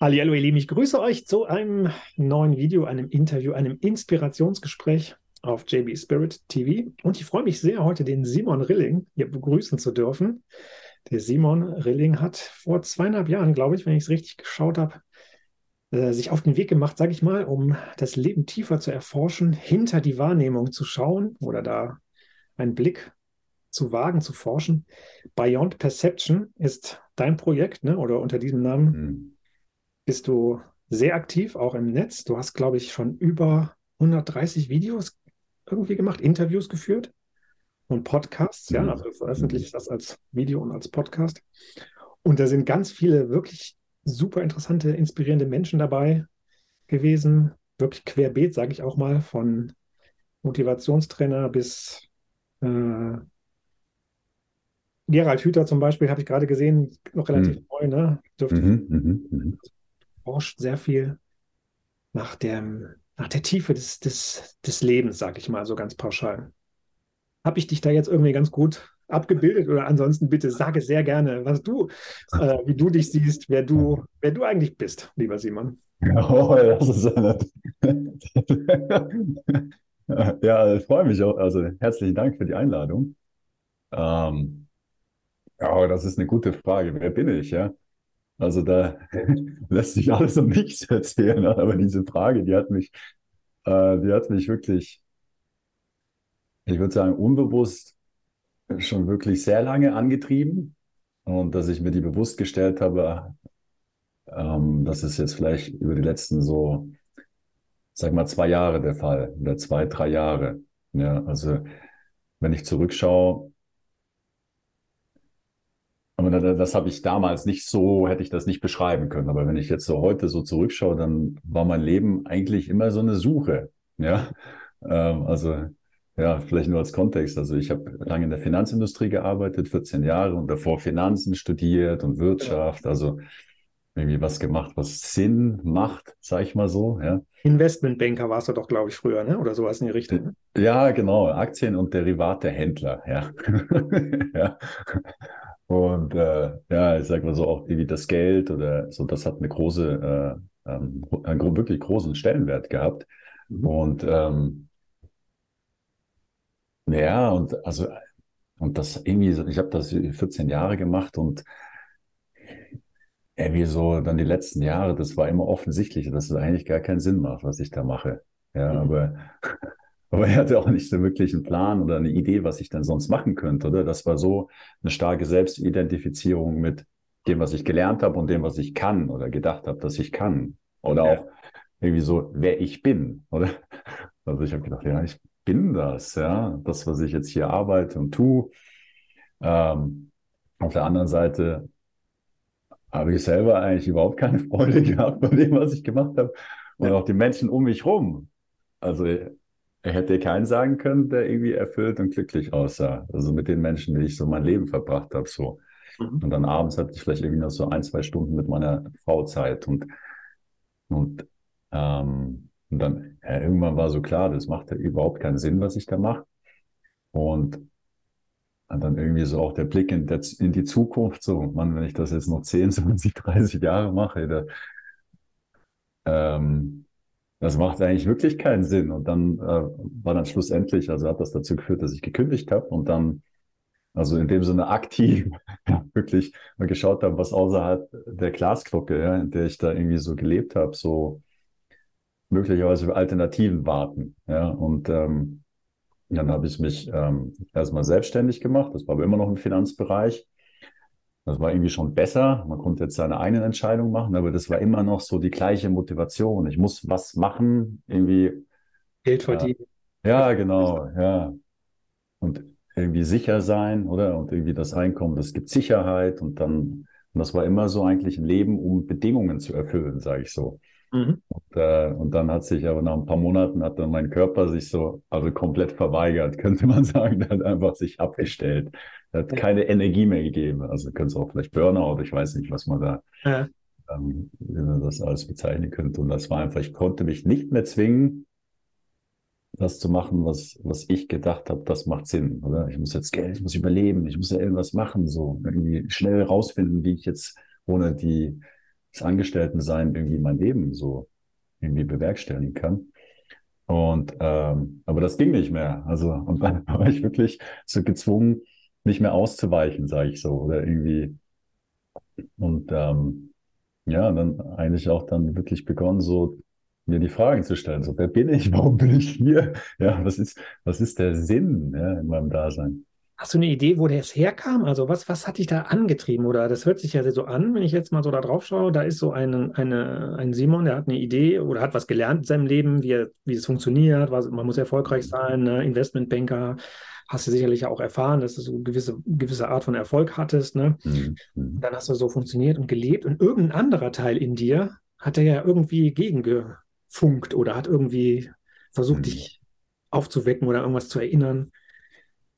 Hallo ihr Lieben, ich grüße euch zu einem neuen Video, einem Interview, einem Inspirationsgespräch auf JB Spirit TV. Und ich freue mich sehr, heute den Simon Rilling hier begrüßen zu dürfen. Der Simon Rilling hat vor zweieinhalb Jahren, glaube ich, wenn ich es richtig geschaut habe, äh, sich auf den Weg gemacht, sage ich mal, um das Leben tiefer zu erforschen, hinter die Wahrnehmung zu schauen oder da einen Blick zu wagen, zu forschen. Beyond Perception ist dein Projekt, ne? oder unter diesem Namen. Mhm bist du sehr aktiv, auch im Netz. Du hast, glaube ich, schon über 130 Videos irgendwie gemacht, Interviews geführt und Podcasts. Ja, mhm. also du veröffentlichst das als Video und als Podcast. Und da sind ganz viele wirklich super interessante, inspirierende Menschen dabei gewesen. Wirklich querbeet, sage ich auch mal, von Motivationstrainer bis äh, Gerald Hüther zum Beispiel, habe ich gerade gesehen, noch relativ mhm. neu, ne? Dürfte mhm forscht sehr viel nach, dem, nach der Tiefe des, des, des Lebens, sage ich mal so ganz pauschal. Habe ich dich da jetzt irgendwie ganz gut abgebildet oder ansonsten bitte sage sehr gerne, was du, äh, wie du dich siehst, wer du, wer du eigentlich bist, lieber Simon. Oh, das ist ja ich freue mich auch. Also herzlichen Dank für die Einladung. Ähm, ja, das ist eine gute Frage. Wer bin ich? Ja, also da lässt sich alles um nichts erzählen, aber diese Frage, die hat mich, äh, die hat mich wirklich, ich würde sagen, unbewusst schon wirklich sehr lange angetrieben. Und dass ich mir die bewusst gestellt habe, ähm, das ist jetzt vielleicht über die letzten so, sag mal, zwei Jahre der Fall, oder zwei, drei Jahre. Ja, also wenn ich zurückschaue, aber das habe ich damals nicht so, hätte ich das nicht beschreiben können. Aber wenn ich jetzt so heute so zurückschaue, dann war mein Leben eigentlich immer so eine Suche. Ja, ähm, also ja, vielleicht nur als Kontext. Also ich habe lange in der Finanzindustrie gearbeitet, 14 Jahre und davor Finanzen studiert und Wirtschaft. Also irgendwie was gemacht, was Sinn macht, sag ich mal so. Ja. Investmentbanker warst du doch, glaube ich, früher, ne? oder sowas in die Richtung. Ne? Ja, genau. Aktien- und Derivate-Händler, ja. ja. Und äh, ja, ich sag mal so, auch wie das Geld oder so, das hat eine große, äh, ähm, einen wirklich großen Stellenwert gehabt. Mhm. Und ähm, ja, und also, und das irgendwie, ich habe das 14 Jahre gemacht und irgendwie so dann die letzten Jahre, das war immer offensichtlich, dass es eigentlich gar keinen Sinn macht, was ich da mache. Ja, mhm. aber aber er hatte auch nicht so wirklich einen Plan oder eine Idee, was ich denn sonst machen könnte. Oder? Das war so eine starke Selbstidentifizierung mit dem, was ich gelernt habe und dem, was ich kann oder gedacht habe, dass ich kann. Oder ja. auch irgendwie so, wer ich bin. Oder? Also ich habe gedacht, ja, ich bin das, ja, das, was ich jetzt hier arbeite und tue. Ähm, auf der anderen Seite habe ich selber eigentlich überhaupt keine Freude gehabt bei dem, was ich gemacht habe. Und ja. auch die Menschen um mich rum. Also er hätte keinen sagen können, der irgendwie erfüllt und glücklich aussah. Also mit den Menschen, die ich so mein Leben verbracht habe, so. Mhm. Und dann abends hatte ich vielleicht irgendwie noch so ein, zwei Stunden mit meiner Frau Zeit und, und, ähm, und dann ja, irgendwann war so klar, das macht ja überhaupt keinen Sinn, was ich da mache. Und, und dann irgendwie so auch der Blick in, der, in die Zukunft, so, man, wenn ich das jetzt noch 10, 20, 30 Jahre mache, da, ähm, das macht eigentlich wirklich keinen Sinn. Und dann äh, war dann schlussendlich, also hat das dazu geführt, dass ich gekündigt habe und dann, also in dem Sinne aktiv, wirklich mal geschaut habe, was außerhalb der Glasglocke, ja, in der ich da irgendwie so gelebt habe, so möglicherweise Alternativen warten. Ja, und ähm, dann habe ich mich ähm, erstmal selbstständig gemacht. Das war aber immer noch im Finanzbereich. Das war irgendwie schon besser. Man konnte jetzt seine eigenen Entscheidungen machen, aber das war immer noch so die gleiche Motivation. Ich muss was machen, irgendwie. Geld verdienen. Äh, ja, genau, ja. Und irgendwie sicher sein, oder? Und irgendwie das Einkommen, das gibt Sicherheit und dann, und das war immer so eigentlich ein Leben, um Bedingungen zu erfüllen, sage ich so. Mhm. Und, äh, und, dann hat sich aber nach ein paar Monaten hat dann mein Körper sich so, also komplett verweigert, könnte man sagen, der hat einfach sich abgestellt. Er hat keine Energie mehr gegeben. Also können es auch vielleicht Burnout, ich weiß nicht, was man da, ja. ähm, wie man das alles bezeichnen könnte. Und das war einfach, ich konnte mich nicht mehr zwingen, das zu machen, was, was ich gedacht habe, das macht Sinn, oder? Ich muss jetzt Geld, ich muss überleben, ich muss ja irgendwas machen, so irgendwie schnell rausfinden, wie ich jetzt ohne die das Angestelltensein irgendwie mein Leben so irgendwie bewerkstelligen kann. Und ähm, aber das ging nicht mehr. Also und dann war ich wirklich so gezwungen, nicht mehr auszuweichen, sage ich so, oder irgendwie. Und ähm, ja, dann eigentlich auch dann wirklich begonnen, so mir die Fragen zu stellen. So, wer bin ich? Warum bin ich hier? Ja, was ist, was ist der Sinn ja, in meinem Dasein? Hast du eine Idee, wo der es herkam? Also was, was hat dich da angetrieben? Oder das hört sich ja so an, wenn ich jetzt mal so da drauf schaue. Da ist so ein, eine, ein Simon, der hat eine Idee oder hat was gelernt in seinem Leben, wie, er, wie es funktioniert. Was, man muss erfolgreich sein, ne? Investmentbanker. Hast du sicherlich auch erfahren, dass du so eine gewisse, gewisse Art von Erfolg hattest. Ne? Mhm. Dann hast du so funktioniert und gelebt. Und irgendein anderer Teil in dir hat er ja irgendwie gegengefunkt oder hat irgendwie versucht, mhm. dich aufzuwecken oder irgendwas zu erinnern.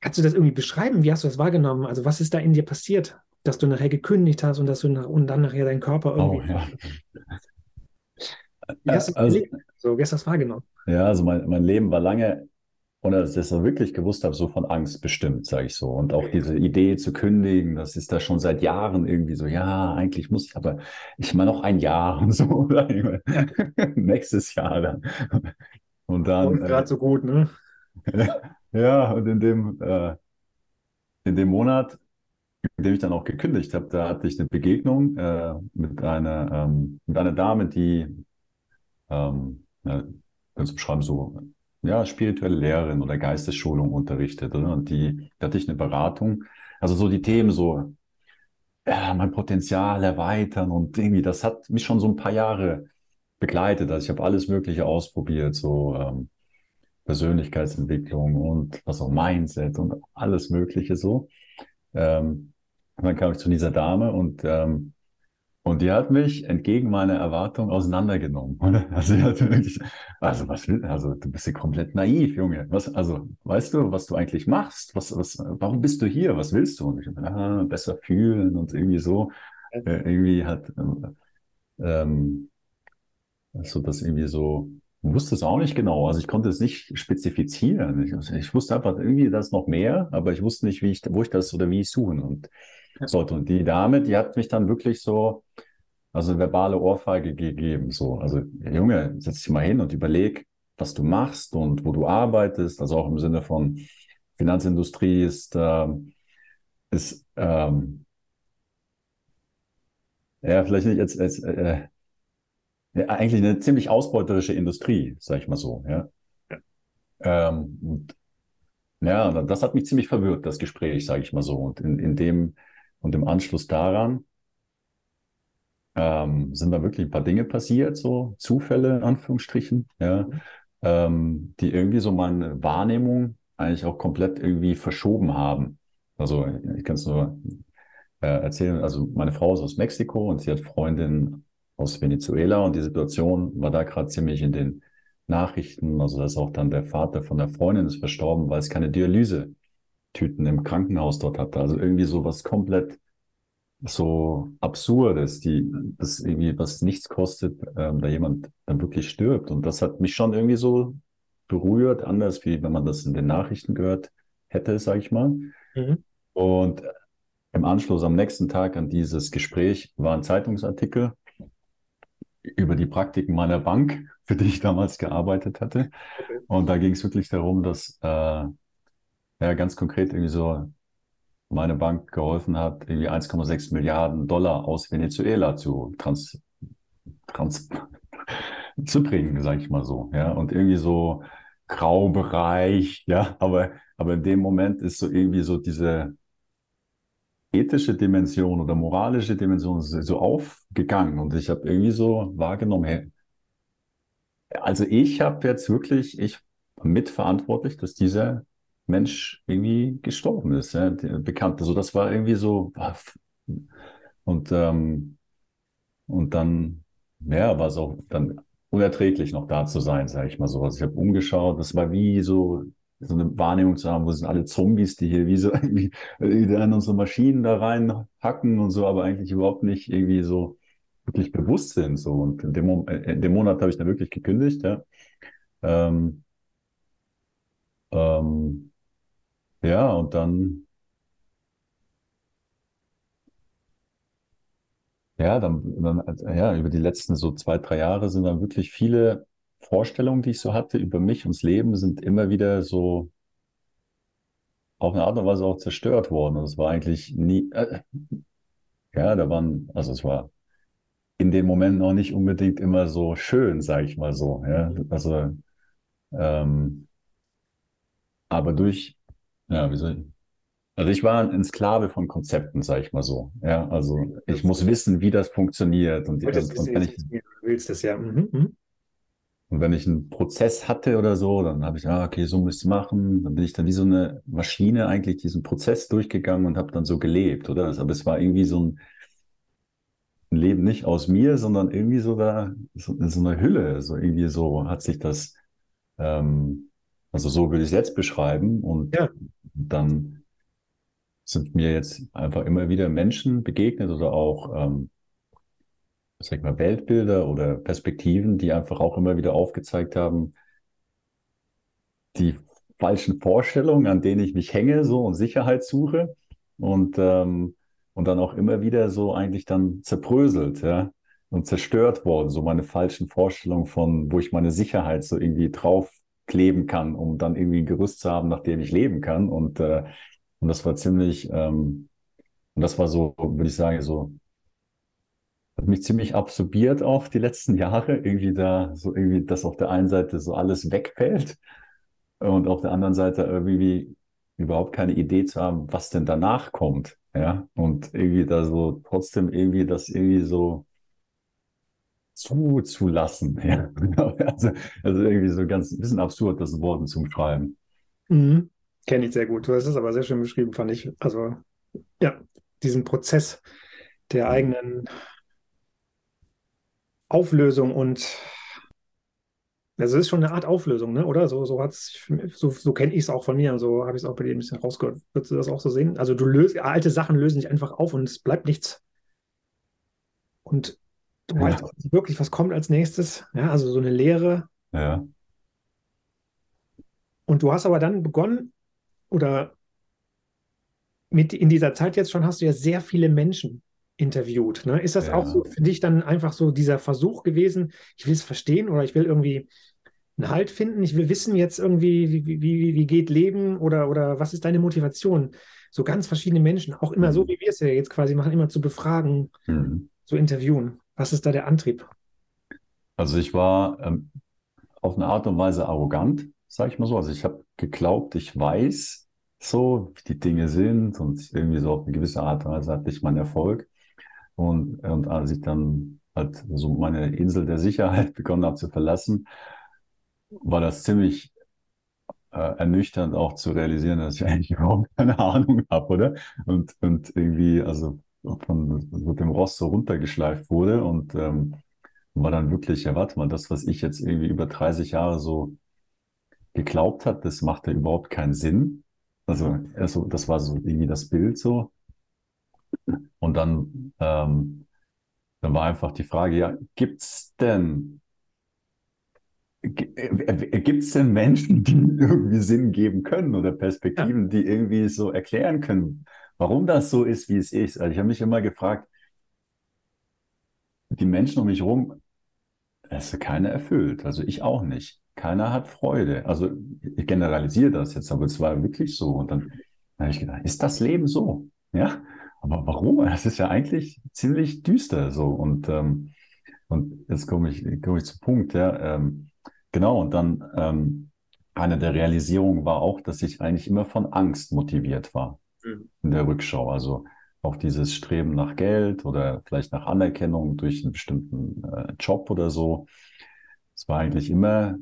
Kannst du das irgendwie beschreiben? Wie hast du das wahrgenommen? Also, was ist da in dir passiert, dass du nachher gekündigt hast und dass du nach, und dann nachher deinen Körper oh, irgendwie. Oh, ja. Wie hast du das also, so, wie hast du das wahrgenommen? Ja, also mein, mein Leben war lange, ohne dass ich das wirklich gewusst habe, so von Angst bestimmt, sage ich so. Und auch diese Idee zu kündigen, das ist da schon seit Jahren irgendwie so, ja, eigentlich muss ich, aber ich mal noch ein Jahr und so. Nächstes Jahr dann. Und dann. Gerade äh, so gut, ne? Ja, und in dem, äh, in dem Monat, in dem ich dann auch gekündigt habe, da hatte ich eine Begegnung äh, mit, einer, ähm, mit einer Dame, die, ähm, ja, kannst du beschreiben, so ja, spirituelle Lehrerin oder Geistesschulung unterrichtet. Oder? Und die, da hatte ich eine Beratung. Also so die Themen so, ja, mein Potenzial erweitern und irgendwie, das hat mich schon so ein paar Jahre begleitet. Also ich habe alles Mögliche ausprobiert, so ähm, Persönlichkeitsentwicklung und was auch Mindset und alles Mögliche so. Ähm, und dann kam ich zu dieser Dame und, ähm, und die hat mich entgegen meiner Erwartung auseinandergenommen. Also, wirklich, also was will, also du bist ja komplett naiv, Junge. Was, also weißt du, was du eigentlich machst? Was, was, warum bist du hier? Was willst du? Und ich ah, besser fühlen und irgendwie so. Äh, irgendwie hat ähm, so das irgendwie so wusste es auch nicht genau. Also ich konnte es nicht spezifizieren. Ich, ich wusste einfach irgendwie, das noch mehr, aber ich wusste nicht, wie ich, wo ich das oder wie ich suchen und sollte. Und die Dame, die hat mich dann wirklich so, also verbale Ohrfeige gegeben. So, also Junge, setz dich mal hin und überleg, was du machst und wo du arbeitest. Also auch im Sinne von Finanzindustrie ist, äh, ist ähm, ja vielleicht nicht jetzt, jetzt äh, ja, eigentlich eine ziemlich ausbeuterische Industrie, sag ich mal so. Ja. ja. Ähm, und, ja, das hat mich ziemlich verwirrt, das Gespräch, sage ich mal so. Und in, in dem und im Anschluss daran ähm, sind da wirklich ein paar Dinge passiert, so Zufälle in Anführungsstrichen, ja, mhm. ähm, die irgendwie so meine Wahrnehmung eigentlich auch komplett irgendwie verschoben haben. Also ich kann es nur äh, erzählen, also meine Frau ist aus Mexiko und sie hat Freundin aus Venezuela und die Situation war da gerade ziemlich in den Nachrichten. Also dass auch dann der Vater von der Freundin ist verstorben, weil es keine Dialyse-Tüten im Krankenhaus dort hatte. Also irgendwie so was komplett so absurdes, die das irgendwie was nichts kostet, ähm, da jemand dann wirklich stirbt. Und das hat mich schon irgendwie so berührt, anders wie wenn man das in den Nachrichten gehört hätte, sage ich mal. Mhm. Und im Anschluss am nächsten Tag an dieses Gespräch war ein Zeitungsartikel über die Praktiken meiner Bank, für die ich damals gearbeitet hatte. Okay. Und da ging es wirklich darum, dass äh, ja ganz konkret irgendwie so meine Bank geholfen hat, irgendwie 1,6 Milliarden Dollar aus Venezuela zu trans, trans zu bringen, sage ich mal so. Ja, und irgendwie so Graubereich, ja, aber, aber in dem Moment ist so irgendwie so diese ethische Dimension oder moralische Dimension so aufgegangen und ich habe irgendwie so wahrgenommen, hey, also ich habe jetzt wirklich, ich mitverantwortlich, dass dieser Mensch irgendwie gestorben ist, ja, bekannt. Also das war irgendwie so und ähm, und dann ja, war es auch dann unerträglich noch da zu sein, sage ich mal so. Ich habe umgeschaut, das war wie so so eine Wahrnehmung zu haben, wo sind alle Zombies, die hier wie so irgendwie in unsere Maschinen da reinhacken und so, aber eigentlich überhaupt nicht irgendwie so wirklich bewusst sind. So. Und in dem, äh, in dem Monat habe ich dann wirklich gekündigt, ja. Ähm, ähm, ja, und dann ja, dann, dann, ja, über die letzten so zwei, drei Jahre sind dann wirklich viele Vorstellungen, die ich so hatte über mich und das Leben, sind immer wieder so auf eine Art und Weise auch zerstört worden. Und es war eigentlich nie, äh, ja, da waren, also es war in den Momenten auch nicht unbedingt immer so schön, sage ich mal so. Ja, also, ähm, aber durch, ja, wie soll ich, also ich war ein Sklave von Konzepten, sage ich mal so. Ja, also ich muss wissen, wie das funktioniert und, und, und wenn ich, willst das ja. Mhm. mhm. Und wenn ich einen Prozess hatte oder so, dann habe ich, ah, okay, so muss ich es machen. Dann bin ich dann wie so eine Maschine eigentlich diesen Prozess durchgegangen und habe dann so gelebt, oder? Aber es war irgendwie so ein, Leben nicht aus mir, sondern irgendwie so da, so, so eine Hülle. So irgendwie so hat sich das, ähm, also so würde ich es jetzt beschreiben. Und ja. Dann sind mir jetzt einfach immer wieder Menschen begegnet oder auch ähm, sag ich mal, Weltbilder oder Perspektiven, die einfach auch immer wieder aufgezeigt haben, die falschen Vorstellungen, an denen ich mich hänge, so und Sicherheit suche und, ähm, und dann auch immer wieder so eigentlich dann zerbröselt, ja, und zerstört worden, so meine falschen Vorstellungen von, wo ich meine Sicherheit so irgendwie draufkleben kann, um dann irgendwie ein Gerüst zu haben, nach dem ich leben kann. Und, äh, und das war ziemlich, ähm, und das war so, würde ich sagen, so hat mich ziemlich absorbiert auch die letzten Jahre. Irgendwie da, so irgendwie, dass auf der einen Seite so alles wegfällt und auf der anderen Seite irgendwie überhaupt keine Idee zu haben, was denn danach kommt. Ja, und irgendwie da so trotzdem irgendwie das irgendwie so zuzulassen. Ja, also, also irgendwie so ganz ein bisschen absurd, das Worten zum Schreiben. Mhm. Kenne ich sehr gut. Du hast es aber sehr schön beschrieben, fand ich. Also, ja, diesen Prozess der eigenen Auflösung und also es ist schon eine Art Auflösung, ne? oder? So, so, so, so kenne ich es auch von mir, so habe ich es auch bei dir ein bisschen rausgehört. Würdest du das auch so sehen? Also du löst, alte Sachen lösen sich einfach auf und es bleibt nichts. Und du weißt auch nicht wirklich, was kommt als nächstes. Ja, also so eine Lehre. Ja. Und du hast aber dann begonnen, oder mit in dieser Zeit jetzt schon hast du ja sehr viele Menschen interviewt. Ne? Ist das ja. auch so für dich dann einfach so dieser Versuch gewesen, ich will es verstehen oder ich will irgendwie einen Halt finden, ich will wissen jetzt irgendwie, wie, wie, wie, wie geht Leben oder, oder was ist deine Motivation? So ganz verschiedene Menschen, auch immer mhm. so, wie wir es ja jetzt quasi machen, immer zu befragen, mhm. zu interviewen. Was ist da der Antrieb? Also ich war ähm, auf eine Art und Weise arrogant, sage ich mal so. Also ich habe geglaubt, ich weiß so, wie die Dinge sind und irgendwie so auf eine gewisse Art und Weise hatte ich meinen Erfolg. Und, und als ich dann halt so meine Insel der Sicherheit begonnen habe zu verlassen, war das ziemlich äh, ernüchternd auch zu realisieren, dass ich eigentlich überhaupt keine Ahnung habe, oder? Und, und irgendwie, also von so dem Rost so runtergeschleift wurde und ähm, war dann wirklich, ja, warte mal, das, was ich jetzt irgendwie über 30 Jahre so geglaubt hat, das macht ja überhaupt keinen Sinn. Also, also das war so irgendwie das Bild so. Und dann, ähm, dann war einfach die Frage, ja, gibt es denn, gibt es denn Menschen, die irgendwie Sinn geben können oder Perspektiven, ja. die irgendwie so erklären können, warum das so ist, wie es ist? Also ich habe mich immer gefragt, die Menschen um mich herum, es ist keiner erfüllt, also ich auch nicht. Keiner hat Freude. Also ich generalisiere das jetzt, aber es war wirklich so. Und dann, dann habe ich gedacht, ist das Leben so? Ja, aber warum? Das ist ja eigentlich ziemlich düster so. Und, ähm, und jetzt komme ich, komme ich zum Punkt, ja. Ähm, genau, und dann ähm, eine der Realisierungen war auch, dass ich eigentlich immer von Angst motiviert war mhm. in der Rückschau. Also auch dieses Streben nach Geld oder vielleicht nach Anerkennung durch einen bestimmten äh, Job oder so. Es war eigentlich immer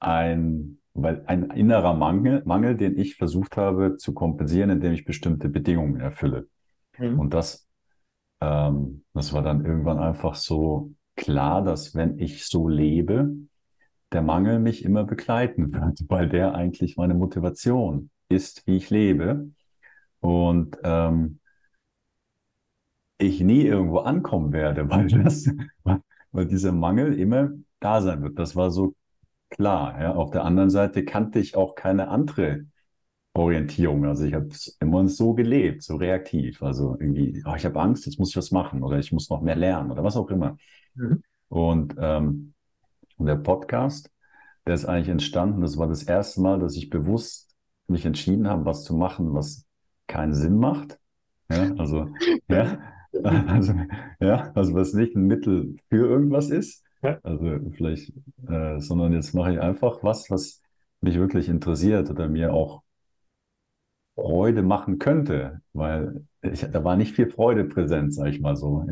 ein, weil ein innerer Mangel, Mangel, den ich versucht habe zu kompensieren, indem ich bestimmte Bedingungen erfülle. Mhm. Und das, ähm, das war dann irgendwann einfach so klar, dass wenn ich so lebe, der Mangel mich immer begleiten wird, weil der eigentlich meine Motivation ist, wie ich lebe. Und ähm, ich nie irgendwo ankommen werde, weil das, weil dieser Mangel immer da sein wird. Das war so klar. Ja. Auf der anderen Seite kannte ich auch keine andere Orientierung. Also ich habe immer so gelebt, so reaktiv. Also irgendwie, oh, ich habe Angst, jetzt muss ich was machen oder ich muss noch mehr lernen oder was auch immer. Mhm. Und ähm, der Podcast, der ist eigentlich entstanden. Das war das erste Mal, dass ich bewusst mich entschieden habe, was zu machen, was keinen Sinn macht. Ja, also, ja, also, ja, also was nicht ein Mittel für irgendwas ist. Also vielleicht, äh, sondern jetzt mache ich einfach was, was mich wirklich interessiert oder mir auch Freude machen könnte, weil ich, da war nicht viel Freude präsent, sage ich mal so.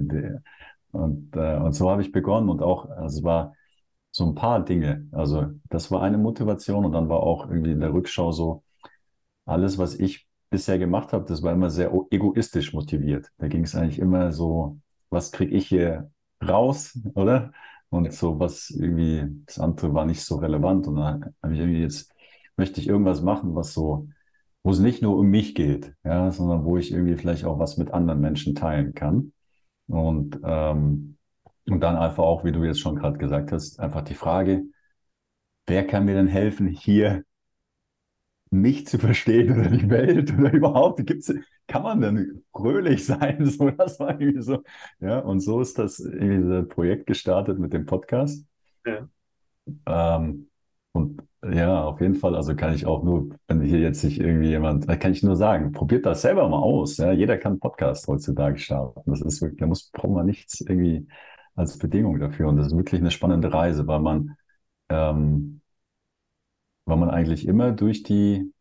Und, äh, und so habe ich begonnen und auch, also es war so ein paar Dinge. Also das war eine Motivation und dann war auch irgendwie in der Rückschau so, alles, was ich bisher gemacht habe, das war immer sehr egoistisch motiviert. Da ging es eigentlich immer so, was kriege ich hier raus, oder? Und so was irgendwie, das andere war nicht so relevant. Und dann habe ich irgendwie jetzt, möchte ich irgendwas machen, was so wo es nicht nur um mich geht, ja, sondern wo ich irgendwie vielleicht auch was mit anderen Menschen teilen kann. Und, ähm, und dann einfach auch, wie du jetzt schon gerade gesagt hast, einfach die Frage, wer kann mir denn helfen, hier mich zu verstehen oder die Welt oder überhaupt, gibt's, kann man denn fröhlich sein? So, das war irgendwie so, ja, und so ist das irgendwie Projekt gestartet mit dem Podcast. Ja. Ähm, und ja, auf jeden Fall. Also kann ich auch nur, wenn hier jetzt sich irgendwie jemand, kann ich nur sagen, probiert das selber mal aus. Ja, jeder kann Podcast heutzutage starten. Das ist wirklich, da muss, braucht man nichts irgendwie als Bedingung dafür. Und das ist wirklich eine spannende Reise, weil man, ähm, weil man eigentlich immer durch die,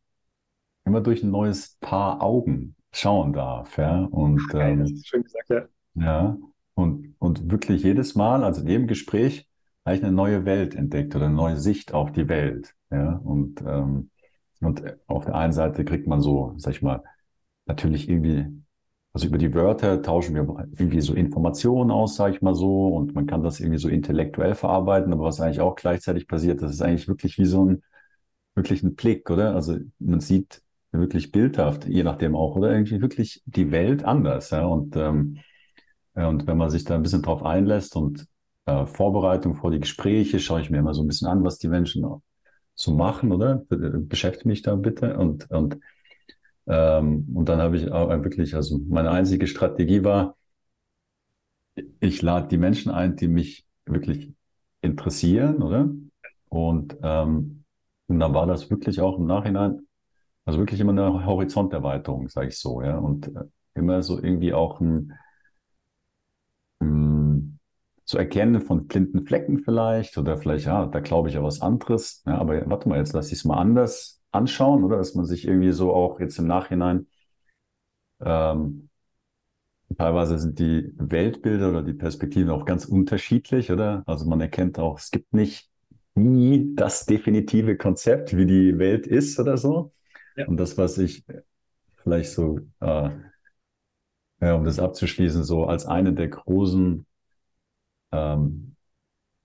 immer durch ein neues Paar Augen schauen darf. Ja, und, ähm, das ist schön gesagt, ja. Ja, und, und wirklich jedes Mal, also in jedem Gespräch, eigentlich eine neue Welt entdeckt oder eine neue Sicht auf die Welt. Ja, und, ähm, und auf der einen Seite kriegt man so, sag ich mal, natürlich irgendwie, also über die Wörter tauschen wir irgendwie so Informationen aus, sag ich mal so, und man kann das irgendwie so intellektuell verarbeiten, aber was eigentlich auch gleichzeitig passiert, das ist eigentlich wirklich wie so ein, wirklich ein Blick, oder? Also man sieht wirklich bildhaft, je nachdem auch, oder irgendwie wirklich die Welt anders, ja, und, ähm, und wenn man sich da ein bisschen drauf einlässt und äh, Vorbereitung vor die Gespräche schaue ich mir immer so ein bisschen an, was die Menschen so machen, oder? Beschäftige mich da bitte. Und, und, ähm, und dann habe ich auch wirklich, also meine einzige Strategie war, ich lade die Menschen ein, die mich wirklich interessieren, oder? Und, ähm, und dann war das wirklich auch im Nachhinein, also wirklich immer eine Horizonterweiterung, sage ich so, ja. Und äh, immer so irgendwie auch ein, zu erkennen von blinden Flecken vielleicht oder vielleicht, ja, da glaube ich ja was anderes. Ja, aber warte mal, jetzt lass ich es mal anders anschauen, oder? Dass man sich irgendwie so auch jetzt im Nachhinein ähm, teilweise sind die Weltbilder oder die Perspektiven auch ganz unterschiedlich, oder? Also man erkennt auch, es gibt nicht nie das definitive Konzept, wie die Welt ist oder so. Ja. Und das, was ich vielleicht so, äh, ja, um das abzuschließen, so als eine der großen ähm,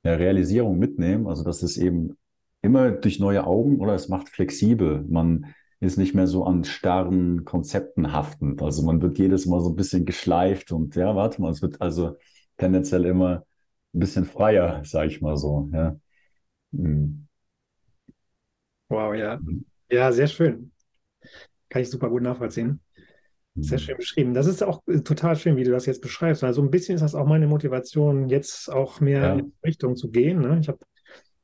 ja, Realisierung mitnehmen. Also dass es eben immer durch neue Augen oder es macht flexibel. Man ist nicht mehr so an starren Konzepten haftend. Also man wird jedes Mal so ein bisschen geschleift und ja, warte mal, es wird also tendenziell immer ein bisschen freier, sage ich mal so. Ja. Mhm. Wow, ja. Ja, sehr schön. Kann ich super gut nachvollziehen. Sehr mhm. schön beschrieben. Das ist auch äh, total schön, wie du das jetzt beschreibst. Also ein bisschen ist das auch meine Motivation, jetzt auch mehr ja. in die Richtung zu gehen. Ne? Ich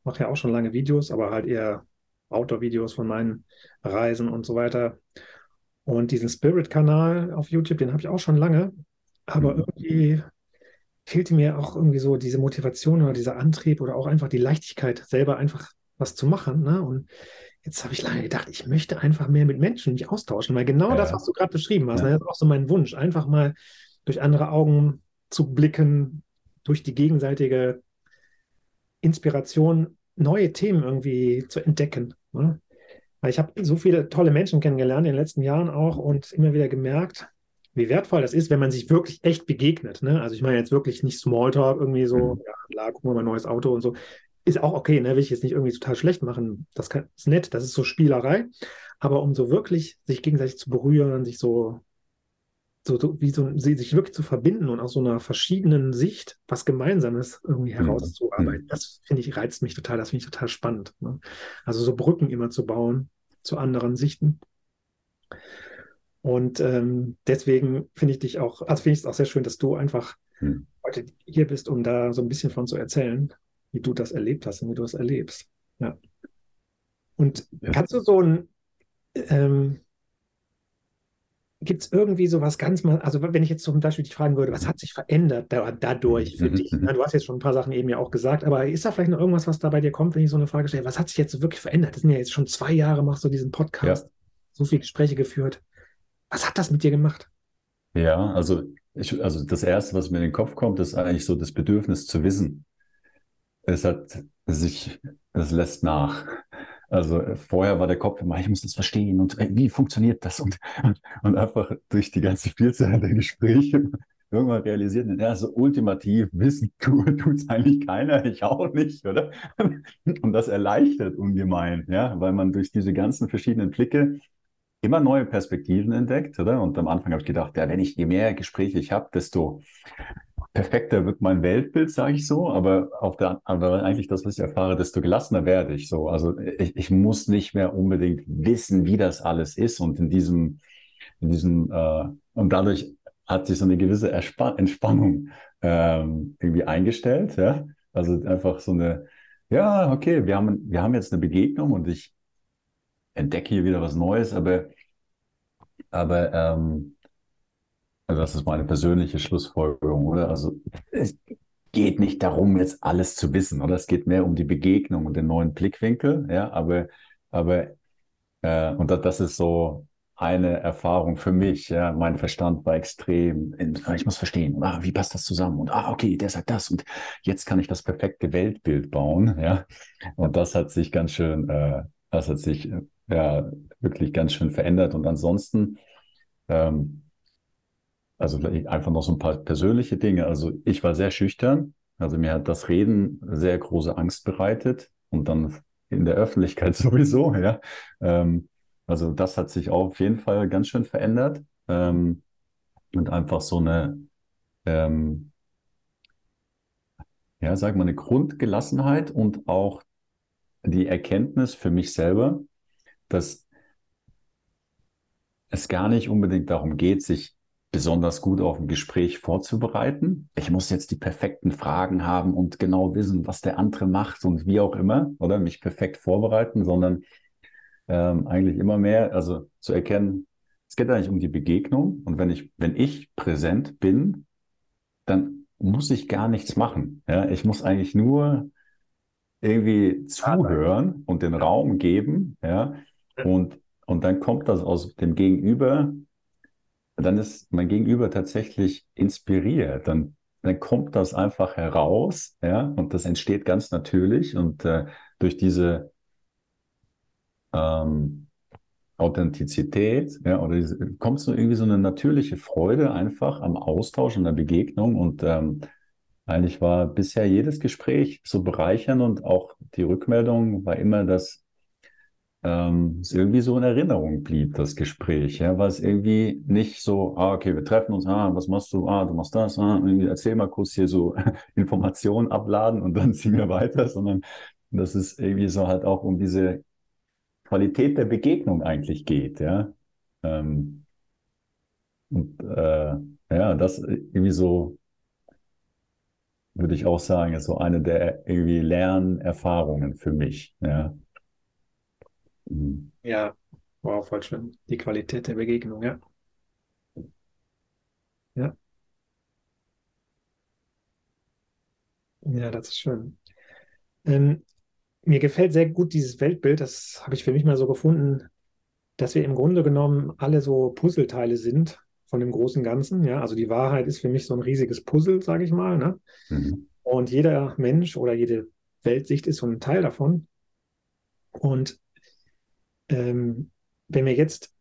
mache ja auch schon lange Videos, aber halt eher Outdoor-Videos von meinen Reisen und so weiter. Und diesen Spirit-Kanal auf YouTube, den habe ich auch schon lange. Aber mhm. irgendwie fehlte mir auch irgendwie so diese Motivation oder dieser Antrieb oder auch einfach die Leichtigkeit, selber einfach was zu machen. Ne? Und Jetzt habe ich lange gedacht, ich möchte einfach mehr mit Menschen mich austauschen, weil genau ja. das, was du gerade beschrieben hast, ja. ne, das ist auch so mein Wunsch, einfach mal durch andere Augen zu blicken, durch die gegenseitige Inspiration neue Themen irgendwie zu entdecken. Ne? Weil ich habe so viele tolle Menschen kennengelernt in den letzten Jahren auch und immer wieder gemerkt, wie wertvoll das ist, wenn man sich wirklich echt begegnet. Ne? Also ich meine jetzt wirklich nicht Smalltalk, irgendwie so, mhm. ja, gucken wir mal ein neues Auto und so ist auch okay, ne? will ich jetzt nicht irgendwie total schlecht machen. Das kann, ist nett, das ist so Spielerei. Aber um so wirklich sich gegenseitig zu berühren, sich so, so, so wie so, sich wirklich zu verbinden und aus so einer verschiedenen Sicht was Gemeinsames irgendwie mhm. herauszuarbeiten, mhm. das finde ich, reizt mich total, das finde ich total spannend. Ne? Also so Brücken immer zu bauen zu anderen Sichten. Und ähm, deswegen finde ich dich auch, also finde ich es auch sehr schön, dass du einfach hm. heute hier bist, um da so ein bisschen von zu erzählen, wie du das erlebt hast und wie du es erlebst. Ja. Und ja. kannst du so ein, ähm, gibt es irgendwie so was ganz mal, also wenn ich jetzt zum Beispiel dich fragen würde, was hat sich verändert da, dadurch für dich? Na, du hast jetzt schon ein paar Sachen eben ja auch gesagt, aber ist da vielleicht noch irgendwas, was da bei dir kommt, wenn ich so eine Frage stelle? Was hat sich jetzt wirklich verändert? Das sind ja jetzt schon zwei Jahre, machst du diesen Podcast, ja. so viele Gespräche geführt. Was hat das mit dir gemacht? Ja, also, ich, also das Erste, was mir in den Kopf kommt, ist eigentlich so das Bedürfnis zu wissen. Es hat sich, es lässt nach. Also vorher war der Kopf immer, ich muss das verstehen und wie funktioniert das? Und, und einfach durch die ganze Vielzahl der Gespräche irgendwann realisiert, ja, so ultimativ wissen tut es eigentlich keiner, ich auch nicht, oder? Und das erleichtert ungemein, ja, weil man durch diese ganzen verschiedenen Blicke immer neue Perspektiven entdeckt, oder? Und am Anfang habe ich gedacht, ja, wenn ich je mehr Gespräche ich habe, desto perfekter wird mein Weltbild, sage ich so. Aber auf der, aber eigentlich das, was ich erfahre, desto gelassener werde ich so. Also ich, ich muss nicht mehr unbedingt wissen, wie das alles ist und in diesem, in diesem äh, und dadurch hat sich so eine gewisse Erspann Entspannung ähm, irgendwie eingestellt, ja. Also einfach so eine, ja, okay, wir haben, wir haben jetzt eine Begegnung und ich entdecke hier wieder was Neues, aber, aber ähm, also das ist meine persönliche Schlussfolgerung, oder? Also es geht nicht darum, jetzt alles zu wissen, oder? Es geht mehr um die Begegnung und den neuen Blickwinkel, ja, aber, aber äh, und das ist so eine Erfahrung für mich, ja, mein Verstand war extrem, in, ich muss verstehen, ah, wie passt das zusammen? Und ah, okay, der sagt das und jetzt kann ich das perfekte Weltbild bauen, ja. Und das hat sich ganz schön, äh, das hat sich äh, ja wirklich ganz schön verändert. Und ansonsten, ähm, also einfach noch so ein paar persönliche Dinge. Also ich war sehr schüchtern. Also mir hat das Reden sehr große Angst bereitet und dann in der Öffentlichkeit sowieso, ja. Ähm, also das hat sich auf jeden Fall ganz schön verändert. Ähm, und einfach so eine, ähm, ja, sag mal, eine Grundgelassenheit und auch die Erkenntnis für mich selber, dass es gar nicht unbedingt darum geht, sich besonders gut auf ein Gespräch vorzubereiten. Ich muss jetzt die perfekten Fragen haben und genau wissen, was der andere macht und wie auch immer, oder? Mich perfekt vorbereiten, sondern ähm, eigentlich immer mehr, also zu erkennen, es geht eigentlich um die Begegnung. Und wenn ich, wenn ich präsent bin, dann muss ich gar nichts machen. Ja, ich muss eigentlich nur irgendwie zuhören und den Raum geben, ja, und, und dann kommt das aus dem Gegenüber, dann ist mein Gegenüber tatsächlich inspiriert. Dann, dann kommt das einfach heraus, ja, und das entsteht ganz natürlich. Und äh, durch diese ähm, Authentizität, ja, oder diese, kommt so irgendwie so eine natürliche Freude einfach am Austausch und der Begegnung. Und ähm, eigentlich war bisher jedes Gespräch so bereichernd und auch die Rückmeldung war immer, dass ähm, es irgendwie so in Erinnerung blieb, das Gespräch, ja, weil es irgendwie nicht so, ah, okay, wir treffen uns, ah, was machst du, ah, du machst das, ah, irgendwie erzähl mal kurz hier so Informationen abladen und dann ziehen wir weiter, sondern dass es irgendwie so halt auch um diese Qualität der Begegnung eigentlich geht, ja. Ähm, und äh, ja, das irgendwie so, würde ich auch sagen, ist so eine der irgendwie Lernerfahrungen für mich, ja. Mhm. Ja, wow, voll schön. Die Qualität der Begegnung, ja. Ja. Ja, das ist schön. Ähm, mir gefällt sehr gut dieses Weltbild, das habe ich für mich mal so gefunden, dass wir im Grunde genommen alle so Puzzleteile sind von dem großen Ganzen. Ja, also die Wahrheit ist für mich so ein riesiges Puzzle, sage ich mal. Ne? Mhm. Und jeder Mensch oder jede Weltsicht ist so ein Teil davon. Und ähm, wenn wir jetzt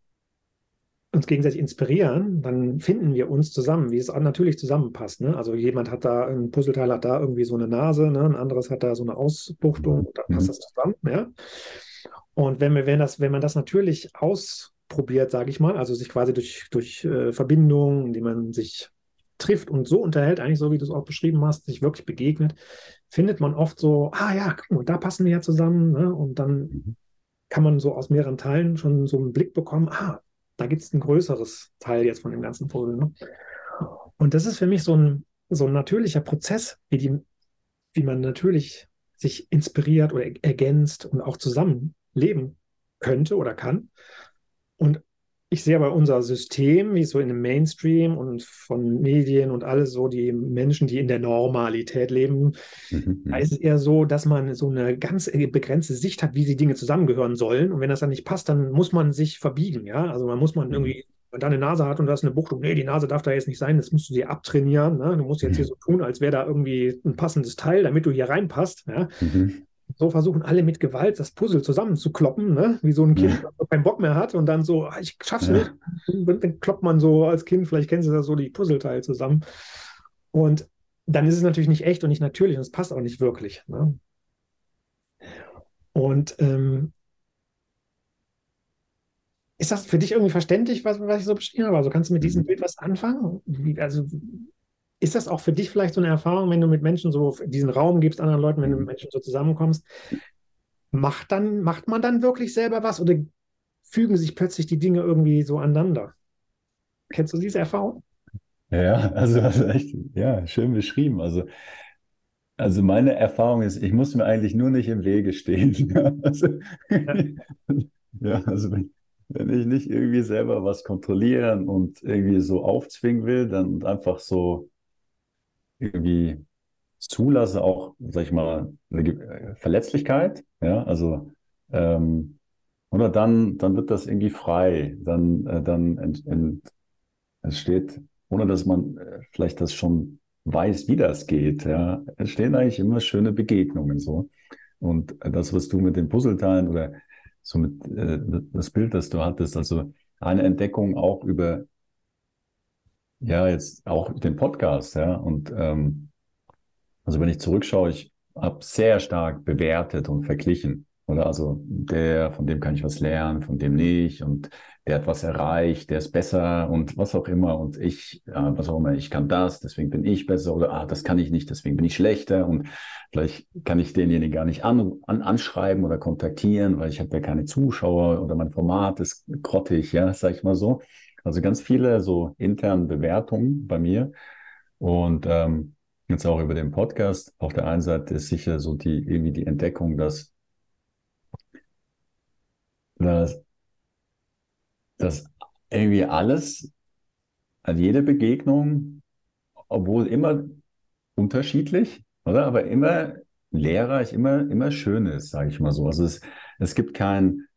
uns gegenseitig inspirieren, dann finden wir uns zusammen, wie es natürlich zusammenpasst. Ne? Also jemand hat da, ein Puzzleteil hat da irgendwie so eine Nase, ne? ein anderes hat da so eine Ausbuchtung, und dann passt mhm. das zusammen. Ja? Und wenn, wir, wenn, das, wenn man das natürlich ausprobiert, sage ich mal, also sich quasi durch, durch äh, Verbindungen, indem man sich trifft und so unterhält, eigentlich so wie du es auch beschrieben hast, sich wirklich begegnet, findet man oft so, ah ja, guck mal, da passen wir ja zusammen. Ne? Und dann mhm kann man so aus mehreren Teilen schon so einen Blick bekommen, ah, da gibt es ein größeres Teil jetzt von dem ganzen Puzzle. Ne? Und das ist für mich so ein, so ein natürlicher Prozess, wie, die, wie man natürlich sich inspiriert oder ergänzt und auch zusammen leben könnte oder kann. Und ich sehe aber unser System, wie so in dem Mainstream und von Medien und alles so, die Menschen, die in der Normalität leben, mhm. da ist es eher so, dass man so eine ganz begrenzte Sicht hat, wie die Dinge zusammengehören sollen. Und wenn das dann nicht passt, dann muss man sich verbiegen, ja. Also man muss man mhm. irgendwie, wenn da eine Nase hat und da ist eine Buchtung, nee, die Nase darf da jetzt nicht sein, das musst du dir abtrainieren. Ne? Du musst jetzt mhm. hier so tun, als wäre da irgendwie ein passendes Teil, damit du hier reinpasst. Ja? Mhm so versuchen alle mit Gewalt das Puzzle zusammenzukloppen, ne? wie so ein Kind, das keinen Bock mehr hat und dann so, ah, ich schaff's ja. nicht. Und dann kloppt man so als Kind, vielleicht kennen Sie das so, die Puzzleteile zusammen. Und dann ist es natürlich nicht echt und nicht natürlich und es passt auch nicht wirklich. Ne? Und ähm, ist das für dich irgendwie verständlich, was, was ich so beschrieben habe? Also kannst du mit diesem mhm. Bild was anfangen? Wie, also ist das auch für dich vielleicht so eine Erfahrung, wenn du mit Menschen so diesen Raum gibst, anderen Leuten, wenn du mit mhm. Menschen so zusammenkommst? Macht, dann, macht man dann wirklich selber was oder fügen sich plötzlich die Dinge irgendwie so aneinander? Kennst du diese Erfahrung? Ja, also, also echt, ja, schön beschrieben. Also, also meine Erfahrung ist, ich muss mir eigentlich nur nicht im Wege stehen. also, ja. ja, also wenn, wenn ich nicht irgendwie selber was kontrollieren und irgendwie so aufzwingen will, dann einfach so irgendwie zulasse, auch, sag ich mal, eine äh, Verletzlichkeit, ja, also, ähm, oder dann, dann wird das irgendwie frei, dann, äh, dann ent, ent, entsteht, ohne dass man äh, vielleicht das schon weiß, wie das geht, ja, entstehen eigentlich immer schöne Begegnungen so. Und das, was du mit den Puzzleteilen oder so mit äh, das Bild, das du hattest, also eine Entdeckung auch über ja, jetzt auch den Podcast, ja. Und ähm, also wenn ich zurückschaue, ich habe sehr stark bewertet und verglichen. Oder also der, von dem kann ich was lernen, von dem nicht. Und der hat was erreicht, der ist besser und was auch immer. Und ich, ja, was auch immer, ich kann das, deswegen bin ich besser. Oder ah, das kann ich nicht, deswegen bin ich schlechter. Und vielleicht kann ich denjenigen gar nicht an, an, anschreiben oder kontaktieren, weil ich habe ja keine Zuschauer oder mein Format ist grottig, ja, sag ich mal so. Also ganz viele so internen Bewertungen bei mir. Und ähm, jetzt auch über den Podcast. Auf der einen Seite ist sicher so die irgendwie die Entdeckung, dass, dass, dass irgendwie alles, also jede Begegnung, obwohl immer unterschiedlich, oder? Aber immer lehrreich, immer, immer schön ist, sage ich mal so. Also es, es gibt kein,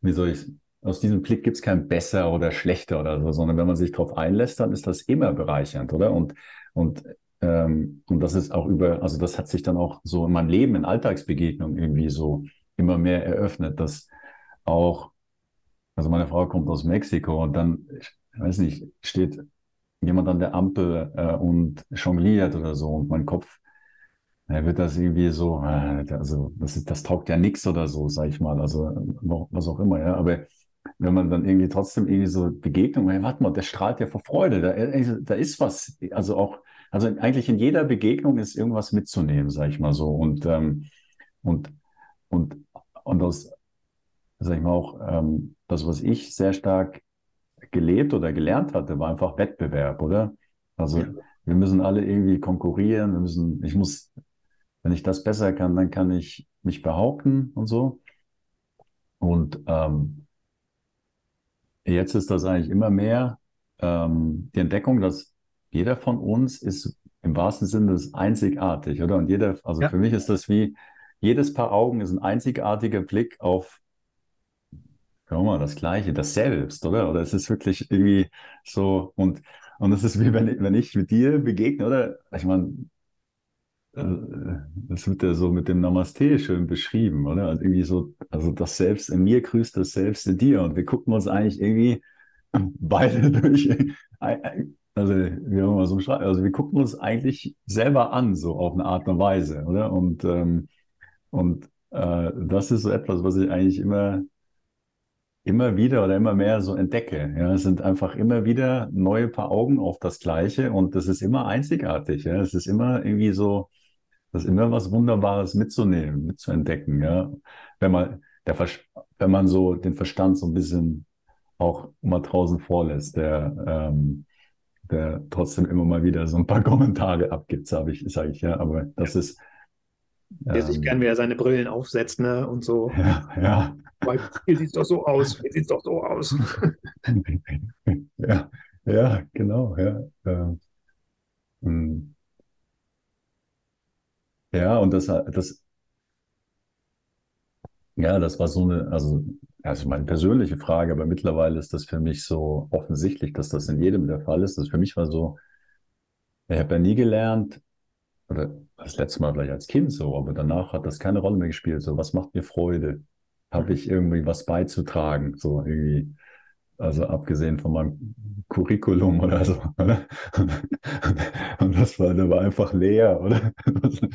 wie soll ich aus diesem Blick gibt es kein besser oder schlechter oder so, sondern wenn man sich darauf einlässt, dann ist das immer bereichernd, oder? Und, und, ähm, und das ist auch über, also das hat sich dann auch so in meinem Leben, in Alltagsbegegnungen irgendwie so immer mehr eröffnet, dass auch, also meine Frau kommt aus Mexiko und dann, ich weiß nicht, steht jemand an der Ampel äh, und jongliert oder so und mein Kopf er wird das irgendwie so, äh, also das, ist, das taugt ja nichts oder so, sag ich mal, also was auch immer, ja. Aber wenn man dann irgendwie trotzdem irgendwie so Begegnung, hey, warte mal, der strahlt ja vor Freude, da, äh, da ist was, also auch, also eigentlich in jeder Begegnung ist irgendwas mitzunehmen, sage ich mal so. Und, ähm, und, und, und das, sag ich mal auch, ähm, das, was ich sehr stark gelebt oder gelernt hatte, war einfach Wettbewerb, oder? Also ja. wir müssen alle irgendwie konkurrieren, wir müssen, ich muss, wenn ich das besser kann, dann kann ich mich behaupten und so. Und ähm, Jetzt ist das eigentlich immer mehr ähm, die Entdeckung, dass jeder von uns ist im wahrsten Sinne des einzigartig, oder? Und jeder, also ja. für mich ist das wie jedes Paar Augen ist ein einzigartiger Blick auf Schau mal, das Gleiche, das Selbst, oder? Oder es ist wirklich irgendwie so, und, und es ist wie wenn ich, wenn ich mit dir begegne, oder? Ich meine, das wird ja so mit dem Namaste schön beschrieben, oder? Also irgendwie so, also das Selbst in mir grüßt das Selbst in dir. Und wir gucken uns eigentlich irgendwie beide durch, also wie auch immer so schreiben, also wir gucken uns eigentlich selber an, so auf eine Art und Weise, oder? Und, ähm, und äh, das ist so etwas, was ich eigentlich immer, immer wieder oder immer mehr so entdecke. Ja, es sind einfach immer wieder neue paar Augen auf das Gleiche und das ist immer einzigartig. Ja, es ist immer irgendwie so, das ist immer was Wunderbares mitzunehmen, mitzuentdecken. Ja? Wenn, man, der, wenn man so den Verstand so ein bisschen auch mal draußen vorlässt, der, ähm, der trotzdem immer mal wieder so ein paar Kommentare abgibt, sage ich, sag ich ja. Aber das ja. ist. Der sich ähm, gern wieder seine Brillen aufsetzt, ne? Und so. Ja, ja. Weil hier sieht es doch so aus, hier sieht es doch so aus. ja, ja, genau, ja. Ähm, hm. Ja, und das, das, ja, das war so eine, also, also meine persönliche Frage, aber mittlerweile ist das für mich so offensichtlich, dass das in jedem der Fall ist. Das für mich war so, ich habe ja nie gelernt, oder das letzte Mal vielleicht als Kind so, aber danach hat das keine Rolle mehr gespielt. So, was macht mir Freude? Habe ich irgendwie was beizutragen? So irgendwie, also abgesehen von meinem Curriculum oder so. Oder? Und das war, das war einfach leer, oder?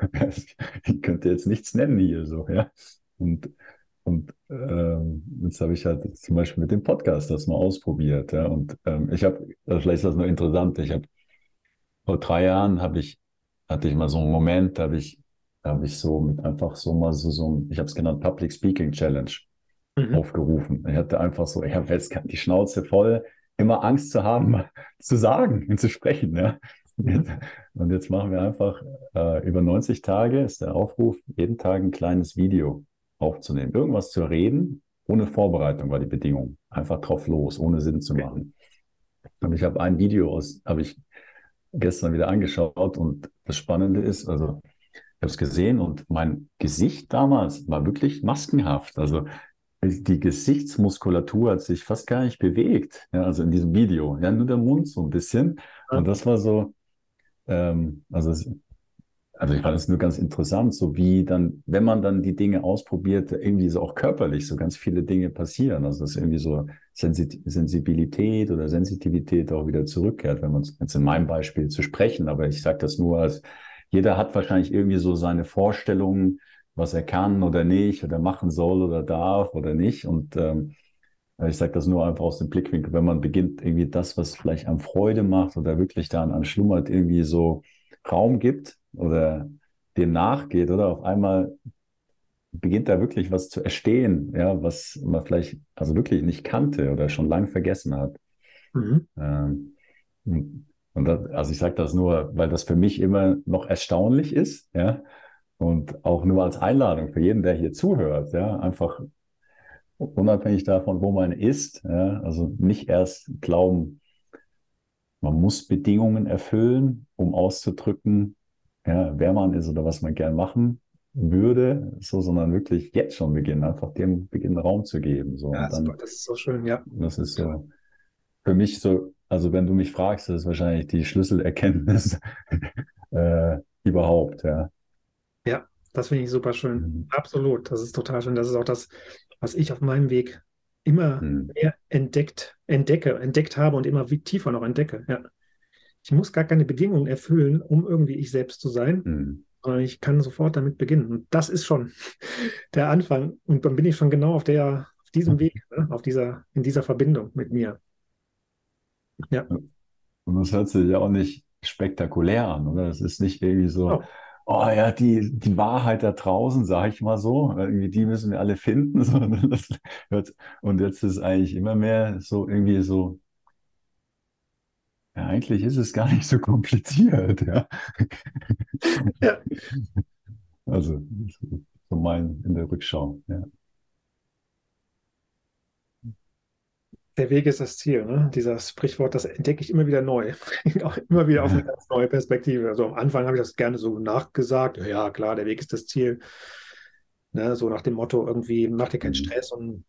Ich könnte jetzt nichts nennen hier so, ja. Und, und ähm, jetzt habe ich halt zum Beispiel mit dem Podcast das mal ausprobiert. Ja? Und ähm, ich habe, also vielleicht ist das nur interessant, ich habe vor drei Jahren habe ich, hatte ich mal so einen Moment, da habe ich, habe ich so mit einfach so mal so, so ich habe es genannt Public Speaking Challenge mhm. aufgerufen. Ich hatte einfach so, ich habe jetzt die Schnauze voll, immer Angst zu haben, zu sagen und zu sprechen. Ja? Und jetzt machen wir einfach äh, über 90 Tage ist der Aufruf, jeden Tag ein kleines Video aufzunehmen. Irgendwas zu reden, ohne Vorbereitung war die Bedingung. Einfach drauf los, ohne Sinn zu machen. Und ich habe ein Video aus, habe ich gestern wieder angeschaut und das Spannende ist, also ich habe es gesehen und mein Gesicht damals war wirklich maskenhaft. Also die Gesichtsmuskulatur hat sich fast gar nicht bewegt, ja, also in diesem Video. Ja, nur der Mund so ein bisschen. Und das war so, ähm, also also ich fand es nur ganz interessant, so wie dann, wenn man dann die Dinge ausprobiert, irgendwie so auch körperlich so ganz viele Dinge passieren. Also dass irgendwie so Sensibilität oder Sensitivität auch wieder zurückkehrt, wenn man jetzt in meinem Beispiel zu sprechen, aber ich sage das nur als, jeder hat wahrscheinlich irgendwie so seine Vorstellungen, was er kann oder nicht oder machen soll oder darf oder nicht. Und ähm, ich sage das nur einfach aus dem Blickwinkel, wenn man beginnt, irgendwie das, was vielleicht am Freude macht oder wirklich daran an schlummert, irgendwie so Raum gibt, oder dem nachgeht, oder auf einmal beginnt da wirklich was zu erstehen, ja, was man vielleicht also wirklich nicht kannte oder schon lang vergessen hat. Mhm. Ähm, und das, also ich sage das nur, weil das für mich immer noch erstaunlich ist, ja, und auch nur als Einladung für jeden, der hier zuhört, ja, einfach unabhängig davon, wo man ist, ja, also nicht erst glauben, man muss Bedingungen erfüllen, um auszudrücken, ja, wer man ist oder was man gern machen würde, so, sondern wirklich jetzt schon beginnen, einfach dem Beginn Raum zu geben. So. Ja, dann, das ist so schön, ja. Das ist so für mich so, also wenn du mich fragst, das ist wahrscheinlich die Schlüsselerkenntnis äh, überhaupt, ja. Ja, das finde ich super schön. Mhm. Absolut, das ist total schön. Das ist auch das, was ich auf meinem Weg immer mhm. mehr entdeckt, entdecke, entdeckt habe und immer tiefer noch entdecke. Ja. Ich muss gar keine Bedingungen erfüllen, um irgendwie ich selbst zu sein, mhm. sondern ich kann sofort damit beginnen. Und das ist schon der Anfang. Und dann bin ich schon genau auf der, auf diesem Weg, ne? auf dieser, in dieser Verbindung mit mir. Ja. Und das hört sich ja auch nicht spektakulär an, oder? Das ist nicht irgendwie so, oh, oh ja, die, die Wahrheit da draußen, sage ich mal so, irgendwie die müssen wir alle finden. und jetzt ist eigentlich immer mehr so irgendwie so ja, eigentlich ist es gar nicht so kompliziert, ja. ja. Also, so mein in der Rückschau, ja. Der Weg ist das Ziel, ne? Dieses Sprichwort, das entdecke ich immer wieder neu. Auch immer wieder auf eine ganz neue Perspektive. Also am Anfang habe ich das gerne so nachgesagt. Ja, klar, der Weg ist das Ziel. Ne? So nach dem Motto, irgendwie mach dir keinen mhm. Stress und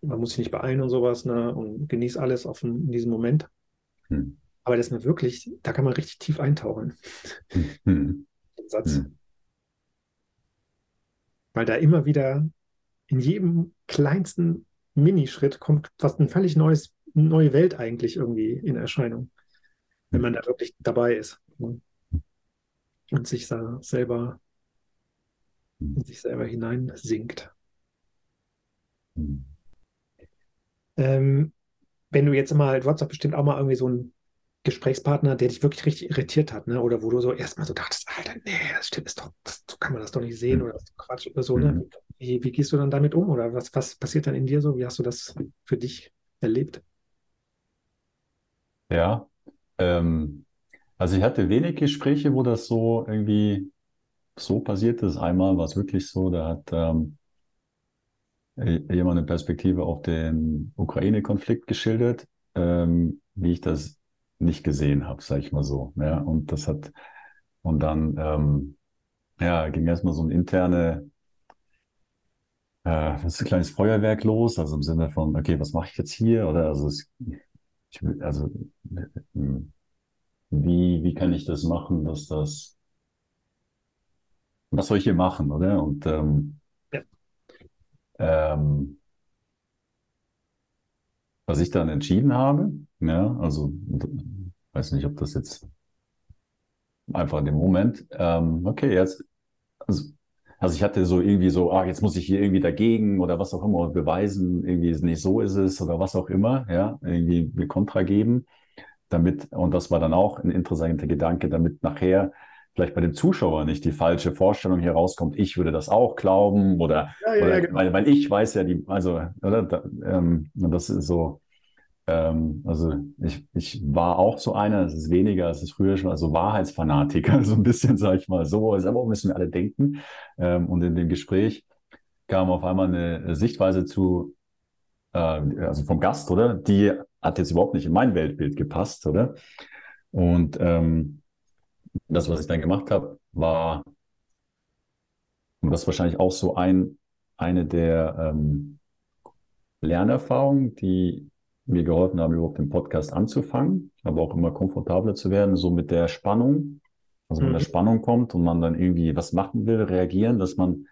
man muss sich nicht beeilen und sowas, ne? Und genieß alles auf in diesem Moment. Hm. Aber das ist wirklich, da kann man richtig tief eintauchen. Hm. Den Satz. Hm. Weil da immer wieder in jedem kleinsten Minischritt kommt fast ein völlig neues, neue Welt eigentlich irgendwie in Erscheinung, wenn man da wirklich dabei ist und sich da selber in sich selber hineinsinkt. Ähm, wenn du jetzt mal, du hast doch bestimmt auch mal irgendwie so einen Gesprächspartner, der dich wirklich richtig irritiert hat, ne? Oder wo du so erstmal so dachtest, Alter, nee, das stimmt, ist doch, das, so kann man das doch nicht sehen mhm. oder das ist Quatsch oder so, ne? Wie, wie gehst du dann damit um oder was, was passiert dann in dir so? Wie hast du das für dich erlebt? Ja, ähm, also ich hatte wenig Gespräche, wo das so irgendwie so passiert ist. Einmal war es wirklich so, da hat ähm, jemand eine Perspektive auf den Ukraine-Konflikt geschildert, ähm, wie ich das nicht gesehen habe, sage ich mal so. Ja, und das hat und dann ähm, ja ging erstmal so ein interne äh, ist ein kleines Feuerwerk los, also im Sinne von, okay, was mache ich jetzt hier? Oder also, es, ich, also wie, wie kann ich das machen, dass das, was soll ich hier machen, oder? Und ähm, ja. ähm, was ich dann entschieden habe, ja, also weiß nicht, ob das jetzt einfach in dem Moment, ähm, okay, jetzt, also also ich hatte so irgendwie so, ah, jetzt muss ich hier irgendwie dagegen oder was auch immer beweisen, irgendwie ist nicht so ist es oder was auch immer, ja, irgendwie mir Kontra geben, damit, und das war dann auch ein interessanter Gedanke, damit nachher vielleicht bei dem Zuschauer nicht die falsche Vorstellung hier rauskommt, ich würde das auch glauben oder, ja, ja, oder ja, genau. weil, weil ich weiß ja die, also, oder, da, ähm, das ist so, ähm, also ich, ich war auch so einer, es ist weniger, es ist früher schon, also Wahrheitsfanatiker, so ein bisschen, sage ich mal so, ist aber auch müssen wir alle denken. Ähm, und in dem Gespräch kam auf einmal eine Sichtweise zu, äh, also vom Gast, oder? Die hat jetzt überhaupt nicht in mein Weltbild gepasst, oder? Und ähm, das, was ich dann gemacht habe, war, und das ist wahrscheinlich auch so ein, eine der ähm, Lernerfahrungen, die mir geholfen haben, überhaupt den Podcast anzufangen, aber auch immer komfortabler zu werden, so mit der Spannung. Also wenn mhm. der Spannung kommt und man dann irgendwie was machen will, reagieren, dass man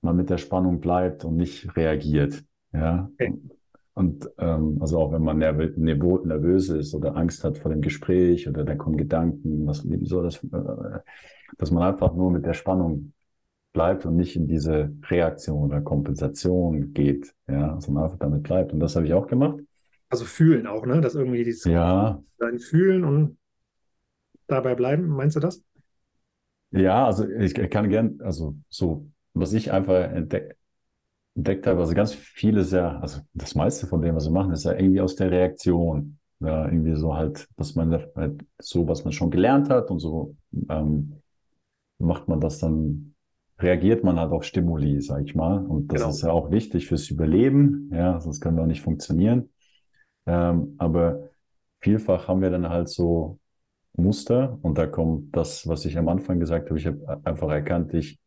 mal mit der Spannung bleibt und nicht reagiert. Ja. Okay. Und ähm, also auch wenn man nervös ist oder Angst hat vor dem Gespräch oder da kommen Gedanken, was wie soll das, äh, dass man einfach nur mit der Spannung bleibt und nicht in diese Reaktion oder Kompensation geht, ja, sondern einfach damit bleibt. Und das habe ich auch gemacht. Also fühlen auch, ne? Dass irgendwie dieses ja. Fühlen und dabei bleiben, meinst du das? Ja, also ich kann gern, also so, was ich einfach entdeck, entdeckt habe, also ganz vieles ja, also das meiste von dem, was wir machen, ist ja irgendwie aus der Reaktion. Ja, irgendwie so halt, dass man halt so, was man schon gelernt hat und so ähm, macht man das dann reagiert man halt auf Stimuli, sag ich mal. Und das genau. ist ja auch wichtig fürs Überleben. Ja, sonst können wir auch nicht funktionieren. Ähm, aber vielfach haben wir dann halt so Muster und da kommt das, was ich am Anfang gesagt habe. Ich habe einfach erkannt, ich